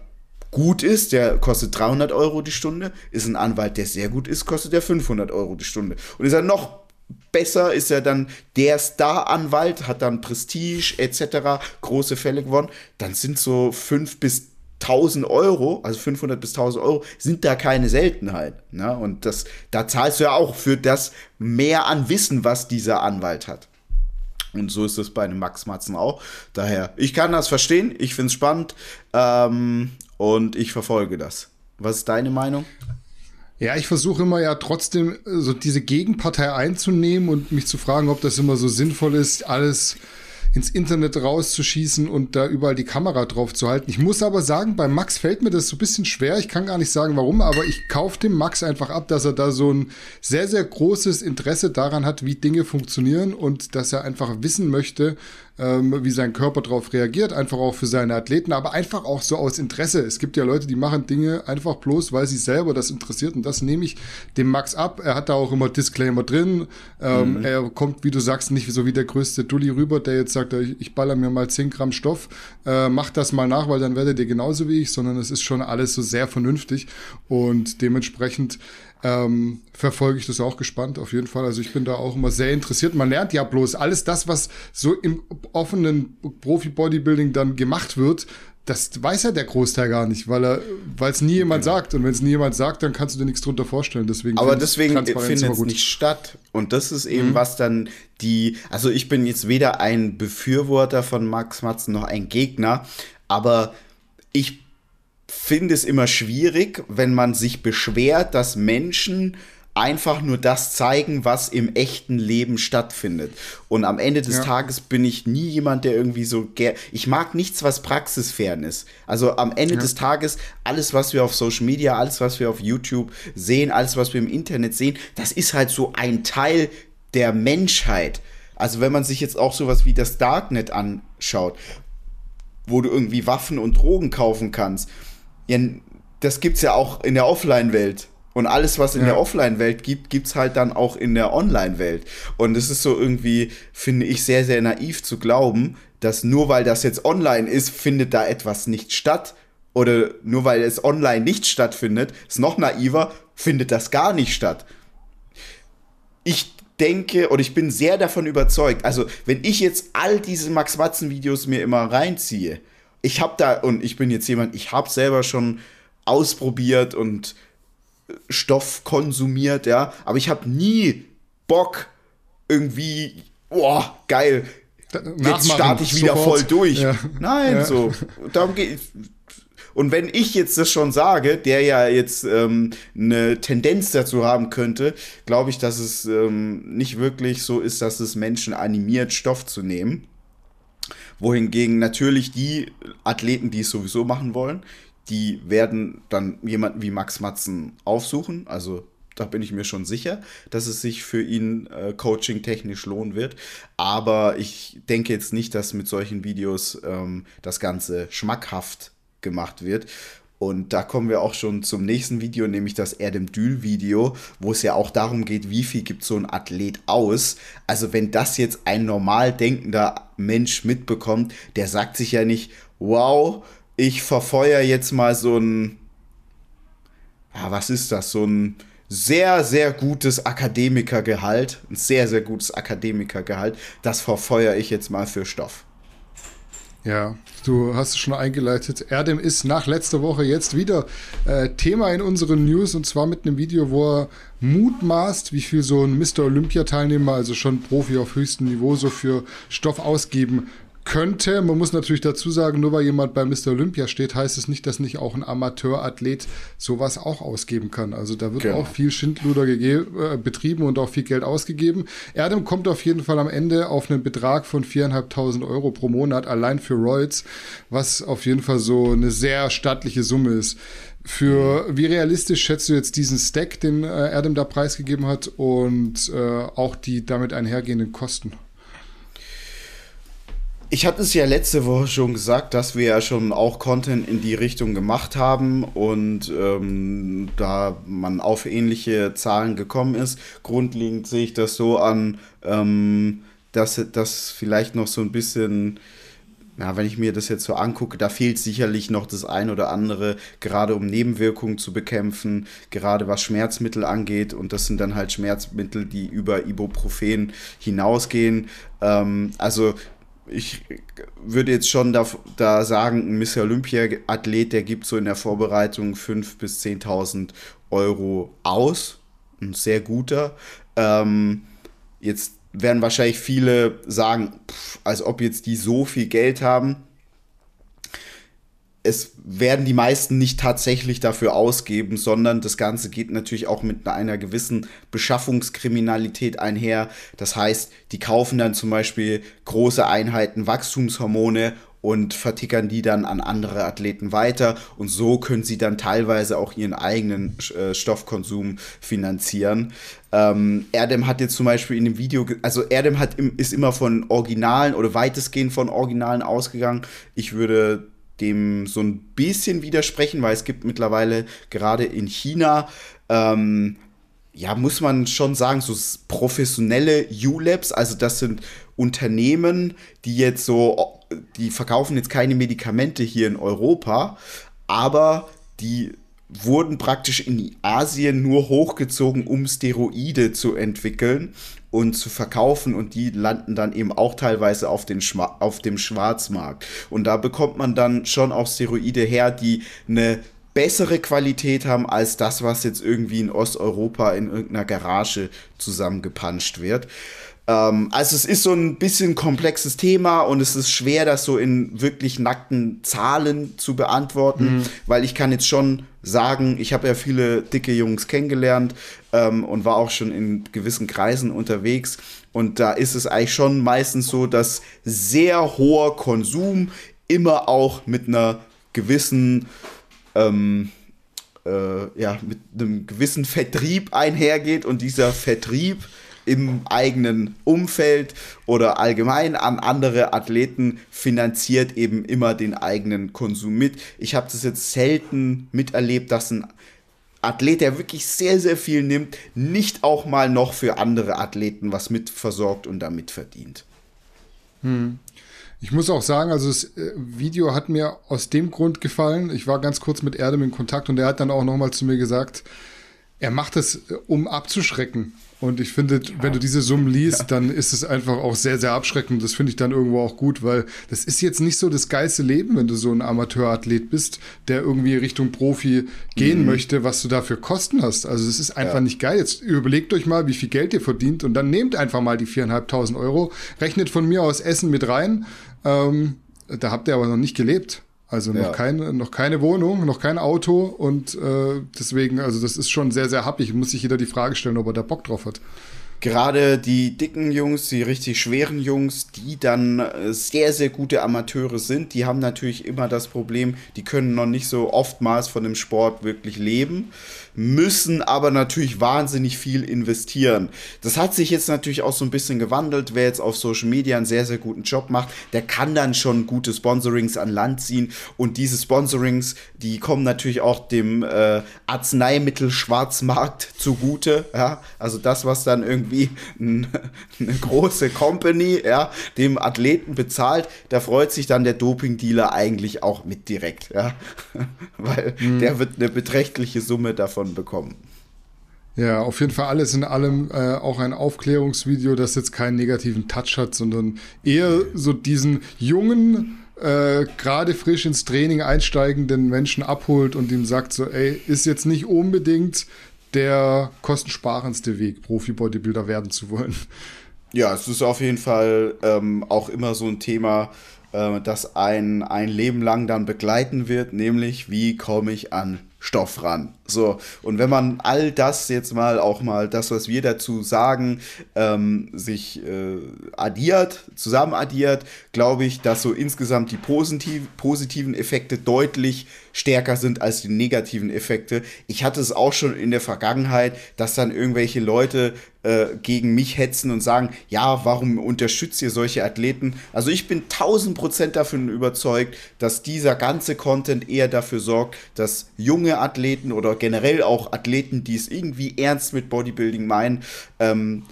gut ist, der kostet 300 Euro die Stunde, ist ein Anwalt, der sehr gut ist, kostet der 500 Euro die Stunde. Und ist er noch besser, ist er dann der Star-Anwalt, hat dann Prestige etc., große Fälle gewonnen, dann sind so 5 bis 1000 Euro, also 500 bis 1000 Euro, sind da keine Seltenheit. Ne? Und das, da zahlst du ja auch für das mehr an Wissen, was dieser Anwalt hat. Und so ist es bei einem Max Matzen auch. Daher, ich kann das verstehen, ich finde es spannend ähm, und ich verfolge das. Was ist deine Meinung? Ja, ich versuche immer ja trotzdem so diese Gegenpartei einzunehmen und mich zu fragen, ob das immer so sinnvoll ist, alles ins Internet rauszuschießen und da überall die Kamera drauf zu halten. Ich muss aber sagen, bei Max fällt mir das so ein bisschen schwer. Ich kann gar nicht sagen, warum, aber ich kaufe dem Max einfach ab, dass er da so ein sehr, sehr großes Interesse daran hat, wie Dinge funktionieren und dass er einfach wissen möchte, ähm, wie sein Körper darauf reagiert, einfach auch für seine Athleten, aber einfach auch so aus Interesse. Es gibt ja Leute, die machen Dinge einfach bloß, weil sie selber das interessiert und das nehme ich dem Max ab. Er hat da auch immer Disclaimer drin. Ähm, mhm. Er kommt, wie du sagst, nicht so wie der größte Dulli rüber, der jetzt sagt, ich, ich baller mir mal 10 Gramm Stoff, äh, mach das mal nach, weil dann werdet ihr genauso wie ich, sondern es ist schon alles so sehr vernünftig und dementsprechend ähm, verfolge ich das auch gespannt, auf jeden Fall. Also ich bin da auch immer sehr interessiert. Man lernt ja bloß alles das, was so im offenen Profi-Bodybuilding dann gemacht wird, das weiß ja der Großteil gar nicht, weil er, weil es nie jemand genau. sagt. Und wenn es nie jemand sagt, dann kannst du dir nichts drunter vorstellen. Deswegen Aber deswegen findet es nicht statt. Und das ist eben mhm. was dann die, also ich bin jetzt weder ein Befürworter von Max Matzen noch ein Gegner, aber ich finde es immer schwierig, wenn man sich beschwert, dass Menschen einfach nur das zeigen, was im echten Leben stattfindet. Und am Ende des ja. Tages bin ich nie jemand, der irgendwie so ich mag nichts, was praxisfern ist. Also am Ende ja. des Tages alles, was wir auf Social Media, alles, was wir auf YouTube sehen, alles, was wir im Internet sehen, das ist halt so ein Teil der Menschheit. Also wenn man sich jetzt auch sowas wie das Darknet anschaut, wo du irgendwie Waffen und Drogen kaufen kannst, ja, das gibt's ja auch in der Offline-Welt. Und alles, was in ja. der Offline-Welt gibt, gibt's halt dann auch in der Online-Welt. Und es ist so irgendwie, finde ich, sehr, sehr naiv zu glauben, dass nur weil das jetzt online ist, findet da etwas nicht statt. Oder nur weil es online nicht stattfindet, ist noch naiver, findet das gar nicht statt. Ich denke oder ich bin sehr davon überzeugt, also wenn ich jetzt all diese Max Watzen Videos mir immer reinziehe, ich habe da, und ich bin jetzt jemand, ich habe selber schon ausprobiert und Stoff konsumiert, ja, aber ich habe nie Bock irgendwie, boah, geil, jetzt starte ich wieder sofort. voll durch. Ja. Nein, ja. so, darum geht und wenn ich jetzt das schon sage, der ja jetzt ähm, eine Tendenz dazu haben könnte, glaube ich, dass es ähm, nicht wirklich so ist, dass es Menschen animiert, Stoff zu nehmen wohingegen natürlich die Athleten, die es sowieso machen wollen, die werden dann jemanden wie Max Matzen aufsuchen. Also da bin ich mir schon sicher, dass es sich für ihn äh, coaching-technisch lohnen wird. Aber ich denke jetzt nicht, dass mit solchen Videos ähm, das Ganze schmackhaft gemacht wird. Und da kommen wir auch schon zum nächsten Video, nämlich das Erdem Dül Video, wo es ja auch darum geht, wie viel gibt so ein Athlet aus. Also wenn das jetzt ein normal denkender Mensch mitbekommt, der sagt sich ja nicht, wow, ich verfeuer jetzt mal so ein, ja, was ist das, so ein sehr, sehr gutes Akademikergehalt, ein sehr, sehr gutes Akademikergehalt, das verfeuere ich jetzt mal für Stoff. Ja, du hast es schon eingeleitet. Erdem ist nach letzter Woche jetzt wieder äh, Thema in unseren News und zwar mit einem Video, wo er mutmaßt, wie viel so ein Mr. Olympia-Teilnehmer, also schon Profi auf höchstem Niveau, so für Stoff ausgeben könnte. Man muss natürlich dazu sagen, nur weil jemand bei Mr. Olympia steht, heißt es nicht, dass nicht auch ein Amateurathlet sowas auch ausgeben kann. Also da wird genau. auch viel Schindluder äh, betrieben und auch viel Geld ausgegeben. Erdem kommt auf jeden Fall am Ende auf einen Betrag von 4.500 Euro pro Monat allein für Royals, was auf jeden Fall so eine sehr stattliche Summe ist. Für wie realistisch schätzt du jetzt diesen Stack, den äh, Erdem da preisgegeben hat und äh, auch die damit einhergehenden Kosten? Ich hatte es ja letzte Woche schon gesagt, dass wir ja schon auch Content in die Richtung gemacht haben und ähm, da man auf ähnliche Zahlen gekommen ist. Grundlegend sehe ich das so an, ähm, dass das vielleicht noch so ein bisschen ja, wenn ich mir das jetzt so angucke, da fehlt sicherlich noch das ein oder andere, gerade um Nebenwirkungen zu bekämpfen, gerade was Schmerzmittel angeht. Und das sind dann halt Schmerzmittel, die über Ibuprofen hinausgehen. Ähm, also ich würde jetzt schon da, da sagen, ein Miss Olympia-Athlet, der gibt so in der Vorbereitung 5.000 bis 10.000 Euro aus. Ein sehr guter. Ähm, jetzt werden wahrscheinlich viele sagen, pff, als ob jetzt die so viel Geld haben. Es werden die meisten nicht tatsächlich dafür ausgeben, sondern das Ganze geht natürlich auch mit einer gewissen Beschaffungskriminalität einher. Das heißt, die kaufen dann zum Beispiel große Einheiten Wachstumshormone und vertickern die dann an andere Athleten weiter und so können sie dann teilweise auch ihren eigenen äh, Stoffkonsum finanzieren. Ähm, Erdem hat jetzt zum Beispiel in dem Video, also Erdem hat im, ist immer von Originalen oder weitestgehend von Originalen ausgegangen. Ich würde dem so ein bisschen widersprechen, weil es gibt mittlerweile gerade in China ähm, ja, muss man schon sagen, so professionelle U-Labs, also das sind Unternehmen, die jetzt so, die verkaufen jetzt keine Medikamente hier in Europa, aber die wurden praktisch in Asien nur hochgezogen, um Steroide zu entwickeln und zu verkaufen und die landen dann eben auch teilweise auf, den Schma auf dem Schwarzmarkt. Und da bekommt man dann schon auch Steroide her, die eine bessere Qualität haben als das, was jetzt irgendwie in Osteuropa in irgendeiner Garage zusammengepanscht wird. Ähm, also es ist so ein bisschen komplexes Thema und es ist schwer, das so in wirklich nackten Zahlen zu beantworten, mhm. weil ich kann jetzt schon sagen, ich habe ja viele dicke Jungs kennengelernt ähm, und war auch schon in gewissen Kreisen unterwegs. Und da ist es eigentlich schon meistens so, dass sehr hoher Konsum immer auch mit einer gewissen ähm, äh, ja, mit einem gewissen Vertrieb einhergeht und dieser Vertrieb im eigenen Umfeld oder allgemein an andere Athleten finanziert eben immer den eigenen Konsum mit. Ich habe das jetzt selten miterlebt, dass ein Athlet, der wirklich sehr, sehr viel nimmt, nicht auch mal noch für andere Athleten was mitversorgt und damit verdient. Hm. Ich muss auch sagen, also das äh, Video hat mir aus dem Grund gefallen. Ich war ganz kurz mit Erdem in Kontakt und er hat dann auch nochmal zu mir gesagt, er macht es, äh, um abzuschrecken. Und ich finde, wenn du diese Summen liest, ja. dann ist es einfach auch sehr, sehr abschreckend. Das finde ich dann irgendwo auch gut, weil das ist jetzt nicht so das geilste Leben, wenn du so ein Amateurathlet bist, der irgendwie Richtung Profi gehen mhm. möchte, was du dafür Kosten hast. Also es ist einfach ja. nicht geil. Jetzt überlegt euch mal, wie viel Geld ihr verdient und dann nehmt einfach mal die viereinhalbtausend Euro, rechnet von mir aus Essen mit rein. Ähm, da habt ihr aber noch nicht gelebt. Also noch, ja. keine, noch keine Wohnung, noch kein Auto und äh, deswegen, also das ist schon sehr, sehr happig. Muss sich jeder die Frage stellen, ob er da Bock drauf hat. Gerade die dicken Jungs, die richtig schweren Jungs, die dann äh, sehr, sehr gute Amateure sind, die haben natürlich immer das Problem, die können noch nicht so oftmals von dem Sport wirklich leben müssen aber natürlich wahnsinnig viel investieren. Das hat sich jetzt natürlich auch so ein bisschen gewandelt. Wer jetzt auf Social Media einen sehr, sehr guten Job macht, der kann dann schon gute Sponsorings an Land ziehen. Und diese Sponsorings, die kommen natürlich auch dem äh, Arzneimittel-Schwarzmarkt zugute. Ja? Also das, was dann irgendwie ein, eine große Company ja, dem Athleten bezahlt, da freut sich dann der Doping-Dealer eigentlich auch mit direkt. Ja? Weil mhm. der wird eine beträchtliche Summe davon davon bekommen. Ja, auf jeden Fall alles in allem äh, auch ein Aufklärungsvideo, das jetzt keinen negativen Touch hat, sondern eher so diesen jungen, äh, gerade frisch ins Training einsteigenden Menschen abholt und ihm sagt so, ey, ist jetzt nicht unbedingt der kostensparendste Weg, Profi-Bodybuilder werden zu wollen. Ja, es ist auf jeden Fall ähm, auch immer so ein Thema, äh, das ein, ein Leben lang dann begleiten wird, nämlich wie komme ich an Stoff ran. So, und wenn man all das jetzt mal auch mal das, was wir dazu sagen, ähm, sich äh, addiert, zusammen addiert, glaube ich, dass so insgesamt die positiv, positiven Effekte deutlich stärker sind als die negativen Effekte. Ich hatte es auch schon in der Vergangenheit, dass dann irgendwelche Leute äh, gegen mich hetzen und sagen, ja, warum unterstützt ihr solche Athleten? Also ich bin tausend Prozent davon überzeugt, dass dieser ganze Content eher dafür sorgt, dass junge Athleten oder generell auch Athleten, die es irgendwie ernst mit Bodybuilding meinen, ähm,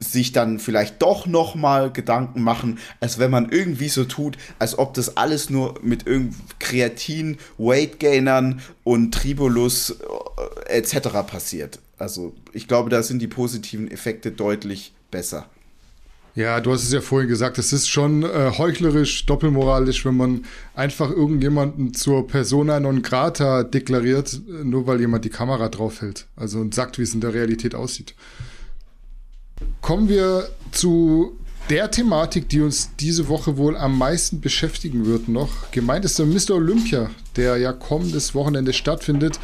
sich dann vielleicht doch noch mal Gedanken machen, als wenn man irgendwie so tut, als ob das alles nur mit Kreatin, Weightgainern und Tribulus äh, etc. passiert. Also ich glaube, da sind die positiven Effekte deutlich besser. Ja, du hast es ja vorhin gesagt, es ist schon äh, heuchlerisch, doppelmoralisch, wenn man einfach irgendjemanden zur Persona non grata deklariert, nur weil jemand die Kamera draufhält. Also und sagt, wie es in der Realität aussieht. Kommen wir zu der Thematik, die uns diese Woche wohl am meisten beschäftigen wird noch. Gemeint ist der Mr. Olympia, der ja kommendes Wochenende stattfindet.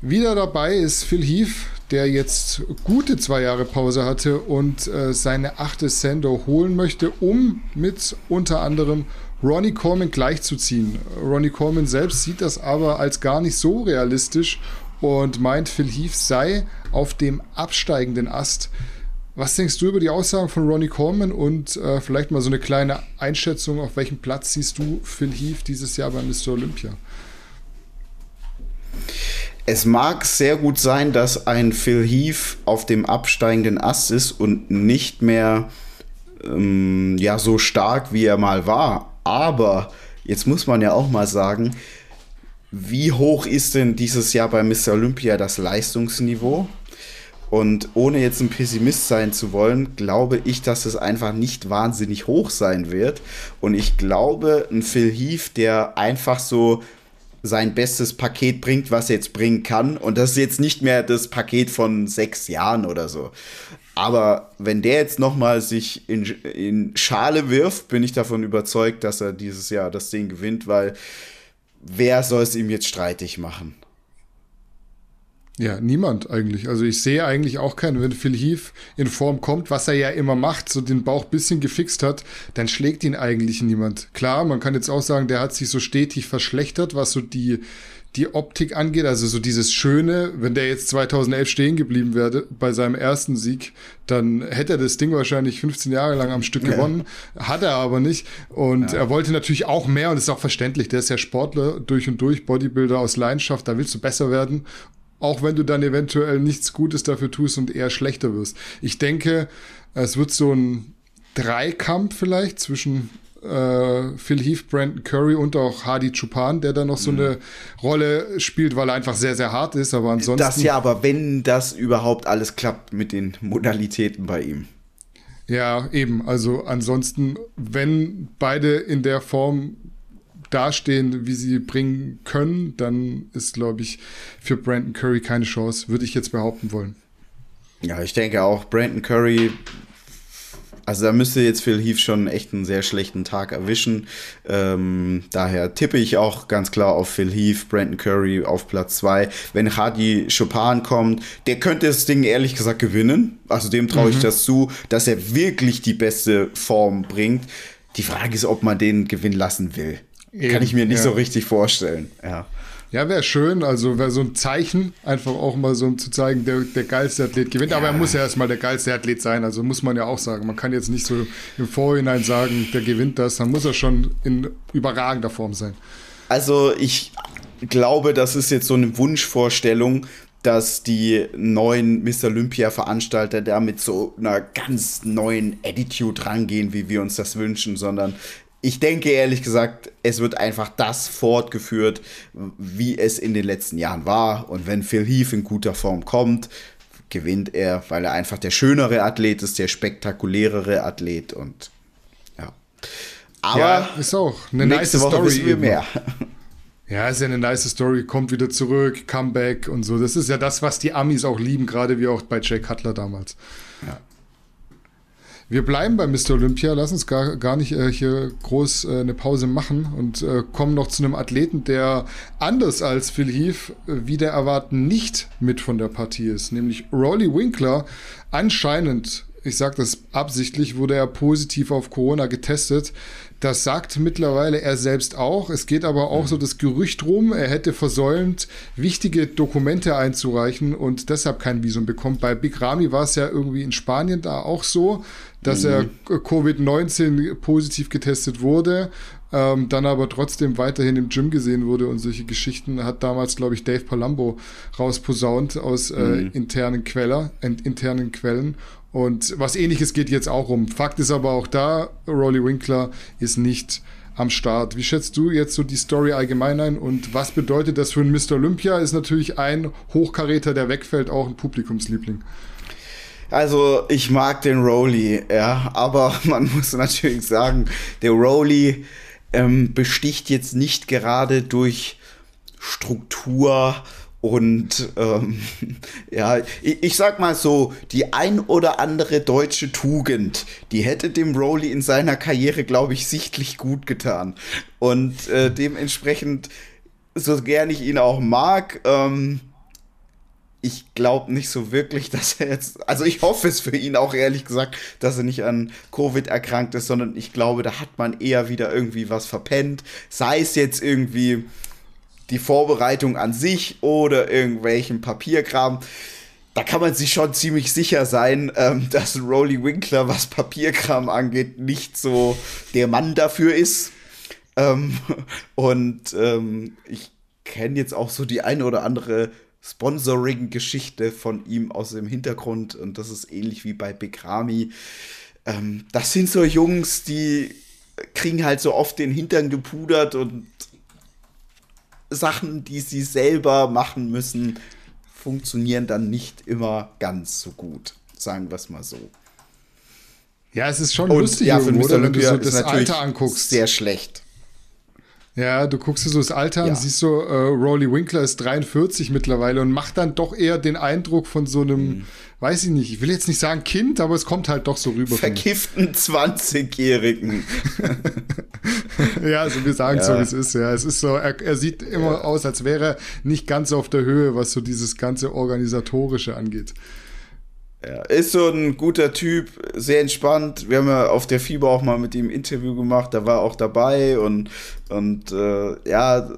Wieder dabei ist Phil Heath, der jetzt gute zwei Jahre Pause hatte und äh, seine achte Sender holen möchte, um mit unter anderem Ronnie Coleman gleichzuziehen. Ronnie Coleman selbst sieht das aber als gar nicht so realistisch und meint, Phil Heath sei auf dem absteigenden Ast. Was denkst du über die Aussagen von Ronnie Coleman und äh, vielleicht mal so eine kleine Einschätzung, auf welchem Platz siehst du Phil Heath dieses Jahr bei Mr. Olympia? Es mag sehr gut sein, dass ein Phil Heath auf dem absteigenden Ast ist und nicht mehr ähm, ja, so stark, wie er mal war. Aber jetzt muss man ja auch mal sagen, wie hoch ist denn dieses Jahr bei Mr. Olympia das Leistungsniveau? Und ohne jetzt ein Pessimist sein zu wollen, glaube ich, dass es einfach nicht wahnsinnig hoch sein wird. Und ich glaube, ein Phil Heath, der einfach so sein bestes Paket bringt, was er jetzt bringen kann. Und das ist jetzt nicht mehr das Paket von sechs Jahren oder so. Aber wenn der jetzt noch mal sich in, in Schale wirft, bin ich davon überzeugt, dass er dieses Jahr das Ding gewinnt, weil wer soll es ihm jetzt streitig machen? Ja, niemand eigentlich. Also ich sehe eigentlich auch keinen, wenn Phil Heath in Form kommt, was er ja immer macht, so den Bauch bisschen gefixt hat, dann schlägt ihn eigentlich niemand. Klar, man kann jetzt auch sagen, der hat sich so stetig verschlechtert, was so die, die Optik angeht, also so dieses Schöne, wenn der jetzt 2011 stehen geblieben wäre bei seinem ersten Sieg, dann hätte er das Ding wahrscheinlich 15 Jahre lang am Stück gewonnen, hat er aber nicht. Und ja. er wollte natürlich auch mehr und ist auch verständlich, der ist ja Sportler durch und durch, Bodybuilder aus Leidenschaft, da willst du besser werden auch wenn du dann eventuell nichts Gutes dafür tust und eher schlechter wirst. Ich denke, es wird so ein Dreikampf vielleicht zwischen äh, Phil Heath, Brandon Curry und auch Hardy Chupan, der da noch so mhm. eine Rolle spielt, weil er einfach sehr, sehr hart ist. Aber ansonsten. Das ja, aber wenn das überhaupt alles klappt mit den Modalitäten bei ihm. Ja, eben. Also ansonsten, wenn beide in der Form dastehen, wie sie bringen können, dann ist, glaube ich, für Brandon Curry keine Chance, würde ich jetzt behaupten wollen. Ja, ich denke auch, Brandon Curry, also da müsste jetzt Phil Heath schon echt einen sehr schlechten Tag erwischen. Ähm, daher tippe ich auch ganz klar auf Phil Heath, Brandon Curry auf Platz 2. Wenn Hardy Chopin kommt, der könnte das Ding ehrlich gesagt gewinnen. Also dem traue ich mhm. das zu, dass er wirklich die beste Form bringt. Die Frage ist, ob man den gewinnen lassen will. Eben, Kann ich mir nicht ja. so richtig vorstellen. Ja. Ja, wäre schön. Also wäre so ein Zeichen, einfach auch mal so um zu zeigen, der, der geilste Athlet gewinnt. Ja. Aber er muss ja erstmal der geilste Athlet sein. Also muss man ja auch sagen. Man kann jetzt nicht so im Vorhinein sagen, der gewinnt das. Dann muss er schon in überragender Form sein. Also ich glaube, das ist jetzt so eine Wunschvorstellung, dass die neuen Mr. Olympia-Veranstalter da mit so einer ganz neuen Attitude rangehen, wie wir uns das wünschen, sondern ich denke ehrlich gesagt, es wird einfach das fortgeführt, wie es in den letzten Jahren war. Und wenn Phil Heath in guter Form kommt, gewinnt er, weil er einfach der schönere Athlet ist, der spektakulärere Athlet und ja. Aber ja, ist auch eine nächste nice Woche Story wissen wir mehr. Ja, ist ja eine nice Story, kommt wieder zurück, Comeback und so. Das ist ja das, was die Amis auch lieben, gerade wie auch bei Jay Cutler damals. Ja. Wir bleiben bei Mr. Olympia, lass uns gar, gar nicht äh, hier groß äh, eine Pause machen und äh, kommen noch zu einem Athleten, der anders als Phil Heath äh, wieder erwarten nicht mit von der Partie ist, nämlich Rolly Winkler. Anscheinend, ich sage das absichtlich, wurde er positiv auf Corona getestet. Das sagt mittlerweile er selbst auch. Es geht aber auch so das Gerücht rum, er hätte versäumt, wichtige Dokumente einzureichen und deshalb kein Visum bekommt. Bei Big Rami war es ja irgendwie in Spanien da auch so, dass mhm. er Covid-19 positiv getestet wurde, ähm, dann aber trotzdem weiterhin im Gym gesehen wurde und solche Geschichten hat damals, glaube ich, Dave Palumbo rausposaunt aus äh, mhm. internen, Queller, äh, internen Quellen. Und was ähnliches geht jetzt auch um. Fakt ist aber auch da, Rolly Winkler ist nicht am Start. Wie schätzt du jetzt so die Story allgemein ein und was bedeutet das für einen Mr. Olympia? Ist natürlich ein Hochkaräter, der wegfällt, auch ein Publikumsliebling. Also ich mag den Rolly, ja, aber man muss natürlich sagen, der Rolly ähm, besticht jetzt nicht gerade durch Struktur, und ähm, ja, ich, ich, sag mal so, die ein oder andere deutsche Tugend, die hätte dem Rowley in seiner Karriere, glaube ich, sichtlich gut getan. Und äh, dementsprechend, so gern ich ihn auch mag, ähm, ich glaube nicht so wirklich, dass er jetzt, also ich hoffe es für ihn auch ehrlich gesagt, dass er nicht an Covid erkrankt ist, sondern ich glaube, da hat man eher wieder irgendwie was verpennt. Sei es jetzt irgendwie die Vorbereitung an sich oder irgendwelchen Papierkram. Da kann man sich schon ziemlich sicher sein, ähm, dass Rolly Winkler, was Papierkram angeht, nicht so der Mann dafür ist. Ähm, und ähm, ich kenne jetzt auch so die eine oder andere Sponsoring-Geschichte von ihm aus dem Hintergrund und das ist ähnlich wie bei Bekrami. Ähm, das sind so Jungs, die kriegen halt so oft den Hintern gepudert und Sachen, die sie selber machen müssen, funktionieren dann nicht immer ganz so gut. Sagen wir es mal so. Ja, es ist schon Und, lustig, ja, für oder, wenn du so das Alter anguckst. Sehr schlecht. Ja, du guckst dir so das Alter ja. an, siehst so, äh, Rolly Winkler ist 43 mittlerweile und macht dann doch eher den Eindruck von so einem, mhm. weiß ich nicht, ich will jetzt nicht sagen Kind, aber es kommt halt doch so rüber. Verkifften 20-Jährigen. ja, also wir sagen ja. so, wie es ist, ja. Es ist so, er, er sieht immer ja. aus, als wäre er nicht ganz auf der Höhe, was so dieses ganze Organisatorische angeht. Ja, ist so ein guter Typ, sehr entspannt. Wir haben ja auf der Fieber auch mal mit ihm ein Interview gemacht, da war auch dabei und, und äh, ja,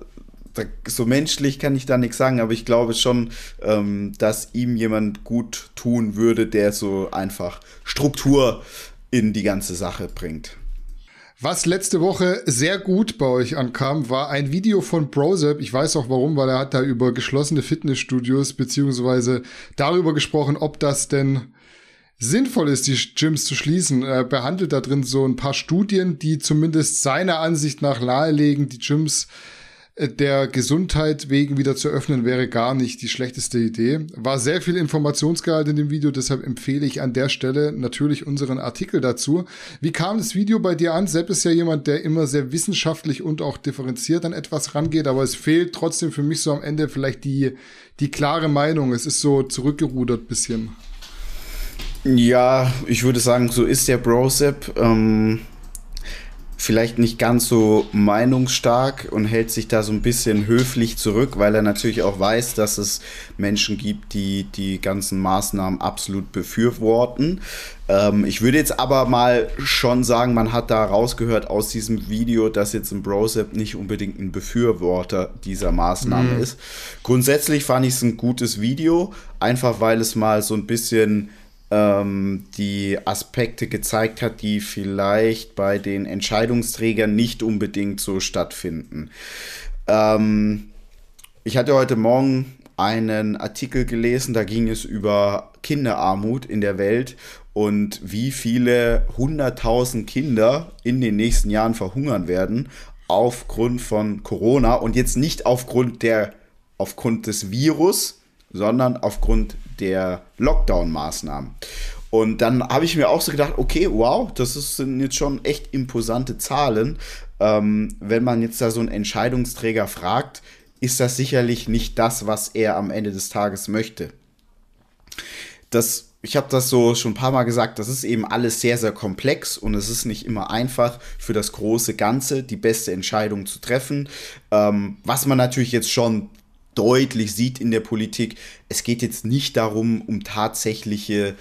so menschlich kann ich da nichts sagen, aber ich glaube schon, ähm, dass ihm jemand gut tun würde, der so einfach Struktur in die ganze Sache bringt. Was letzte Woche sehr gut bei euch ankam, war ein Video von Brozep. Ich weiß auch warum, weil er hat da über geschlossene Fitnessstudios beziehungsweise darüber gesprochen, ob das denn sinnvoll ist, die Gyms zu schließen. Er behandelt da drin so ein paar Studien, die zumindest seiner Ansicht nach nahelegen, die Gyms äh, der Gesundheit wegen wieder zu öffnen, wäre gar nicht die schlechteste Idee. War sehr viel Informationsgehalt in dem Video, deshalb empfehle ich an der Stelle natürlich unseren Artikel dazu. Wie kam das Video bei dir an? Sepp ist ja jemand, der immer sehr wissenschaftlich und auch differenziert an etwas rangeht, aber es fehlt trotzdem für mich so am Ende vielleicht die, die klare Meinung. Es ist so zurückgerudert bisschen. Ja, ich würde sagen, so ist der Brosep. Ähm vielleicht nicht ganz so meinungsstark und hält sich da so ein bisschen höflich zurück, weil er natürlich auch weiß, dass es Menschen gibt, die die ganzen Maßnahmen absolut befürworten. Ähm, ich würde jetzt aber mal schon sagen, man hat da rausgehört aus diesem Video, dass jetzt ein Brosep nicht unbedingt ein Befürworter dieser Maßnahme mhm. ist. Grundsätzlich fand ich es ein gutes Video, einfach weil es mal so ein bisschen ähm, die Aspekte gezeigt hat, die vielleicht bei den Entscheidungsträgern nicht unbedingt so stattfinden. Ähm, ich hatte heute Morgen einen Artikel gelesen, da ging es über Kinderarmut in der Welt und wie viele hunderttausend Kinder in den nächsten Jahren verhungern werden aufgrund von Corona und jetzt nicht aufgrund der aufgrund des Virus, sondern aufgrund der Lockdown-Maßnahmen. Und dann habe ich mir auch so gedacht, okay, wow, das sind jetzt schon echt imposante Zahlen. Ähm, wenn man jetzt da so einen Entscheidungsträger fragt, ist das sicherlich nicht das, was er am Ende des Tages möchte. das, ich habe das so schon ein paar Mal gesagt, das ist eben alles sehr, sehr komplex und es ist nicht immer einfach für das große Ganze die beste Entscheidung zu treffen. Ähm, was man natürlich jetzt schon deutlich sieht in der Politik, es geht jetzt nicht darum, um tatsächliche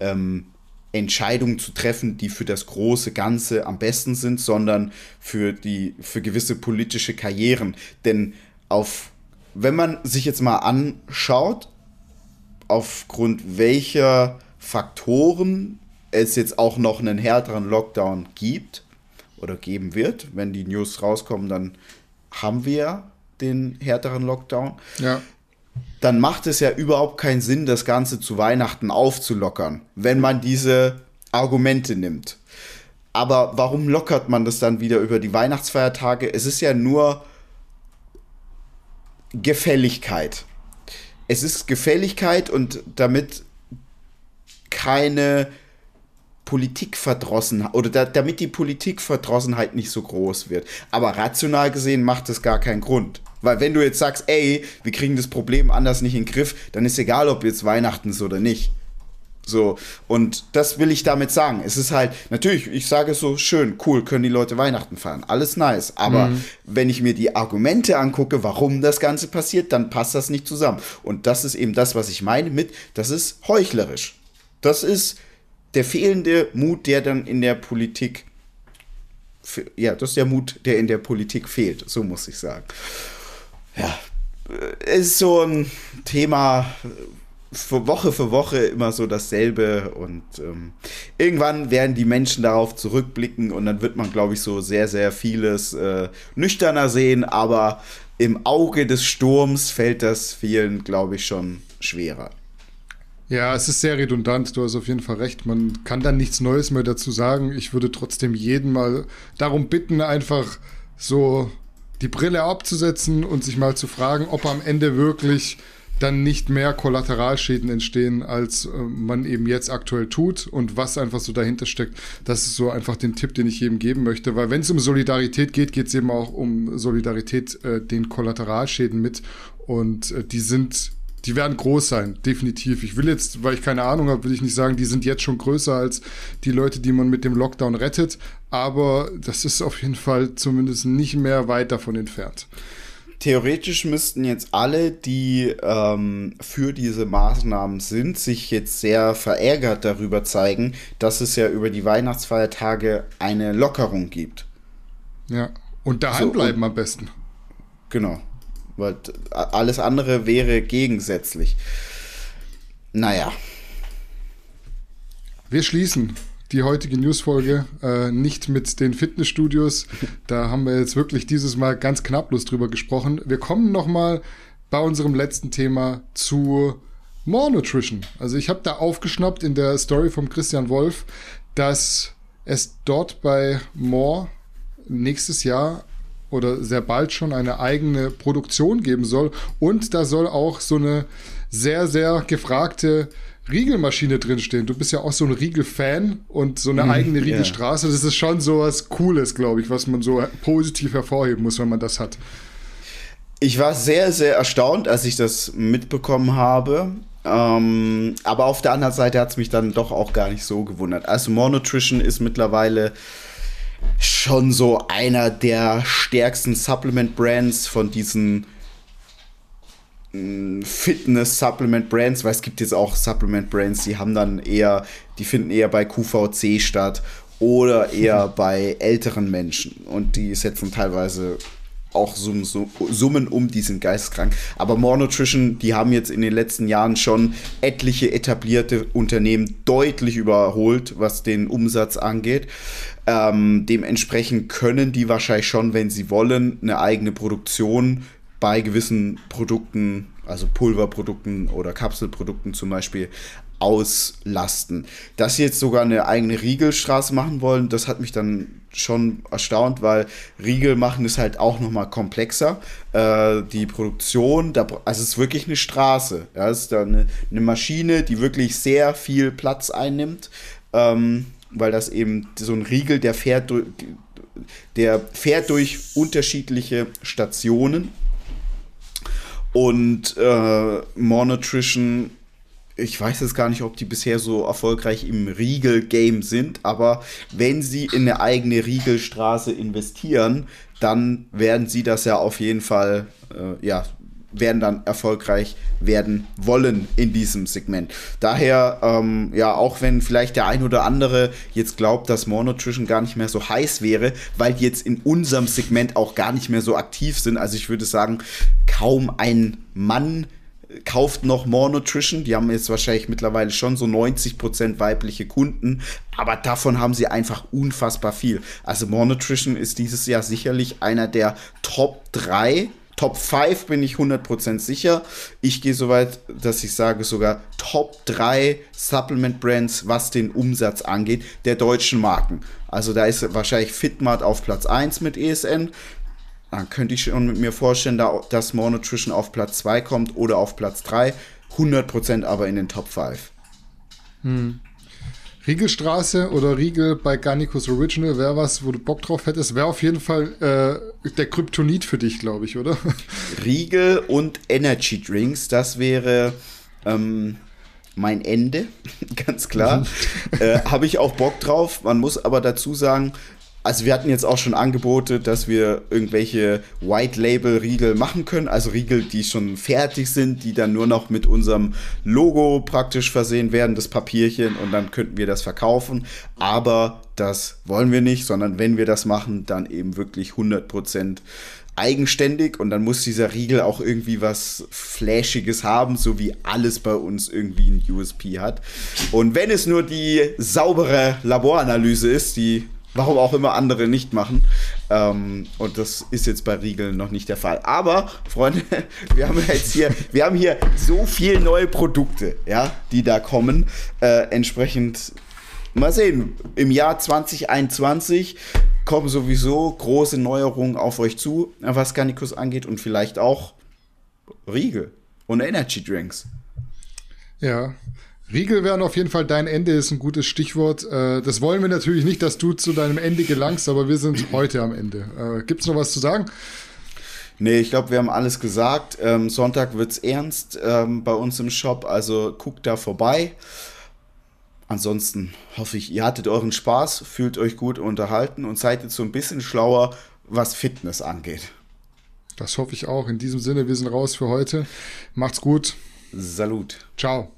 ähm, Entscheidungen zu treffen, die für das große Ganze am besten sind, sondern für die für gewisse politische Karrieren. Denn auf, wenn man sich jetzt mal anschaut, aufgrund welcher Faktoren es jetzt auch noch einen härteren Lockdown gibt oder geben wird, wenn die News rauskommen, dann haben wir den härteren Lockdown. Ja dann macht es ja überhaupt keinen Sinn, das Ganze zu Weihnachten aufzulockern, wenn man diese Argumente nimmt. Aber warum lockert man das dann wieder über die Weihnachtsfeiertage? Es ist ja nur Gefälligkeit. Es ist Gefälligkeit und damit keine Politikverdrossenheit oder da, damit die Politikverdrossenheit nicht so groß wird. Aber rational gesehen macht es gar keinen Grund. Weil wenn du jetzt sagst, ey, wir kriegen das Problem anders nicht in den Griff, dann ist egal, ob jetzt Weihnachten ist oder nicht. So, und das will ich damit sagen. Es ist halt, natürlich, ich sage es so, schön, cool, können die Leute Weihnachten feiern. Alles nice. Aber mhm. wenn ich mir die Argumente angucke, warum das Ganze passiert, dann passt das nicht zusammen. Und das ist eben das, was ich meine mit, das ist heuchlerisch. Das ist der fehlende Mut, der dann in der Politik, ja, das ist der Mut, der in der Politik fehlt, so muss ich sagen. Ja, ist so ein Thema, für Woche für Woche immer so dasselbe und ähm, irgendwann werden die Menschen darauf zurückblicken und dann wird man, glaube ich, so sehr, sehr vieles äh, nüchterner sehen, aber im Auge des Sturms fällt das vielen, glaube ich, schon schwerer. Ja, es ist sehr redundant, du hast auf jeden Fall recht. Man kann dann nichts Neues mehr dazu sagen. Ich würde trotzdem jeden mal darum bitten, einfach so die Brille abzusetzen und sich mal zu fragen, ob am Ende wirklich dann nicht mehr Kollateralschäden entstehen, als äh, man eben jetzt aktuell tut und was einfach so dahinter steckt. Das ist so einfach den Tipp, den ich jedem geben möchte, weil wenn es um Solidarität geht, geht es eben auch um Solidarität äh, den Kollateralschäden mit und äh, die sind die werden groß sein, definitiv. Ich will jetzt, weil ich keine Ahnung habe, will ich nicht sagen, die sind jetzt schon größer als die Leute, die man mit dem Lockdown rettet. Aber das ist auf jeden Fall zumindest nicht mehr weit davon entfernt theoretisch müssten jetzt alle, die ähm, für diese Maßnahmen sind, sich jetzt sehr verärgert darüber zeigen, dass es ja über die Weihnachtsfeiertage eine Lockerung gibt. Ja, und daheim so, bleiben am besten. Genau, weil alles andere wäre gegensätzlich. Naja. Wir schließen die heutige Newsfolge äh, nicht mit den Fitnessstudios. Da haben wir jetzt wirklich dieses Mal ganz knapplos drüber gesprochen. Wir kommen nochmal bei unserem letzten Thema zu More Nutrition. Also ich habe da aufgeschnappt in der Story vom Christian Wolf, dass es dort bei More nächstes Jahr oder sehr bald schon eine eigene Produktion geben soll. Und da soll auch so eine sehr, sehr gefragte Riegelmaschine drinstehen. Du bist ja auch so ein Riegel-Fan und so eine mm, eigene Riegelstraße. Yeah. Das ist schon so was Cooles, glaube ich, was man so positiv hervorheben muss, wenn man das hat. Ich war sehr, sehr erstaunt, als ich das mitbekommen habe. Ähm, aber auf der anderen Seite hat es mich dann doch auch gar nicht so gewundert. Also Monotrition ist mittlerweile schon so einer der stärksten Supplement-Brands von diesen Fitness-Supplement-Brands, weil es gibt jetzt auch Supplement-Brands, die haben dann eher, die finden eher bei QVC statt oder eher bei älteren Menschen und die setzen teilweise auch Summen, Summen um, die sind geisteskrank. Aber More Nutrition, die haben jetzt in den letzten Jahren schon etliche etablierte Unternehmen deutlich überholt, was den Umsatz angeht. Ähm, dementsprechend können die wahrscheinlich schon, wenn sie wollen, eine eigene Produktion bei gewissen Produkten, also Pulverprodukten oder Kapselprodukten zum Beispiel, auslasten. Dass sie jetzt sogar eine eigene Riegelstraße machen wollen, das hat mich dann schon erstaunt, weil Riegel machen ist halt auch nochmal komplexer. Äh, die Produktion, da, also es ist wirklich eine Straße. Ja, es ist da eine, eine Maschine, die wirklich sehr viel Platz einnimmt, ähm, weil das eben so ein Riegel, der fährt durch, der fährt durch unterschiedliche Stationen. Und äh, More Nutrition ich weiß jetzt gar nicht, ob die bisher so erfolgreich im Riegel-Game sind, aber wenn sie in eine eigene Riegelstraße investieren, dann werden sie das ja auf jeden Fall, äh, ja, werden dann erfolgreich werden wollen in diesem Segment. Daher, ähm, ja, auch wenn vielleicht der ein oder andere jetzt glaubt, dass Monotrition gar nicht mehr so heiß wäre, weil die jetzt in unserem Segment auch gar nicht mehr so aktiv sind. Also ich würde sagen, kaum ein Mann kauft noch More Nutrition. Die haben jetzt wahrscheinlich mittlerweile schon so 90% weibliche Kunden, aber davon haben sie einfach unfassbar viel. Also More Nutrition ist dieses Jahr sicherlich einer der Top 3. Top 5 bin ich 100% sicher. Ich gehe so weit, dass ich sage sogar Top 3 Supplement Brands, was den Umsatz angeht, der deutschen Marken. Also da ist wahrscheinlich Fitmart auf Platz 1 mit ESN, dann könnte ich schon mit mir vorstellen, dass More Nutrition auf Platz 2 kommt oder auf Platz 3. 100% aber in den Top 5. Hm. Riegelstraße oder Riegel bei Garnicus Original wäre was, wo du Bock drauf hättest. Wäre auf jeden Fall äh, der Kryptonit für dich, glaube ich, oder? Riegel und Energy Drinks, das wäre ähm, mein Ende, ganz klar. äh, Habe ich auch Bock drauf. Man muss aber dazu sagen, also wir hatten jetzt auch schon Angebote, dass wir irgendwelche White Label Riegel machen können, also Riegel, die schon fertig sind, die dann nur noch mit unserem Logo praktisch versehen werden, das Papierchen und dann könnten wir das verkaufen, aber das wollen wir nicht, sondern wenn wir das machen, dann eben wirklich 100% eigenständig. Und dann muss dieser Riegel auch irgendwie was Flashiges haben, so wie alles bei uns irgendwie ein USP hat. Und wenn es nur die saubere Laboranalyse ist, die warum auch immer andere nicht machen. Ähm, und das ist jetzt bei Riegeln noch nicht der Fall. Aber, Freunde, wir haben jetzt hier, wir haben hier so viele neue Produkte, ja, die da kommen. Äh, entsprechend, mal sehen, im Jahr 2021 kommen sowieso große Neuerungen auf euch zu, was Garnicus angeht und vielleicht auch Riegel und Energy Drinks. Ja, Riegel werden auf jeden Fall dein Ende ist ein gutes Stichwort. Äh, das wollen wir natürlich nicht, dass du zu deinem Ende gelangst, aber wir sind heute am Ende. Äh, Gibt es noch was zu sagen? Nee, ich glaube, wir haben alles gesagt. Ähm, Sonntag es ernst ähm, bei uns im Shop, also guckt da vorbei. Ansonsten hoffe ich, ihr hattet euren Spaß, fühlt euch gut unterhalten und seid jetzt so ein bisschen schlauer, was Fitness angeht. Das hoffe ich auch. In diesem Sinne, wir sind raus für heute. Macht's gut. Salut. Ciao.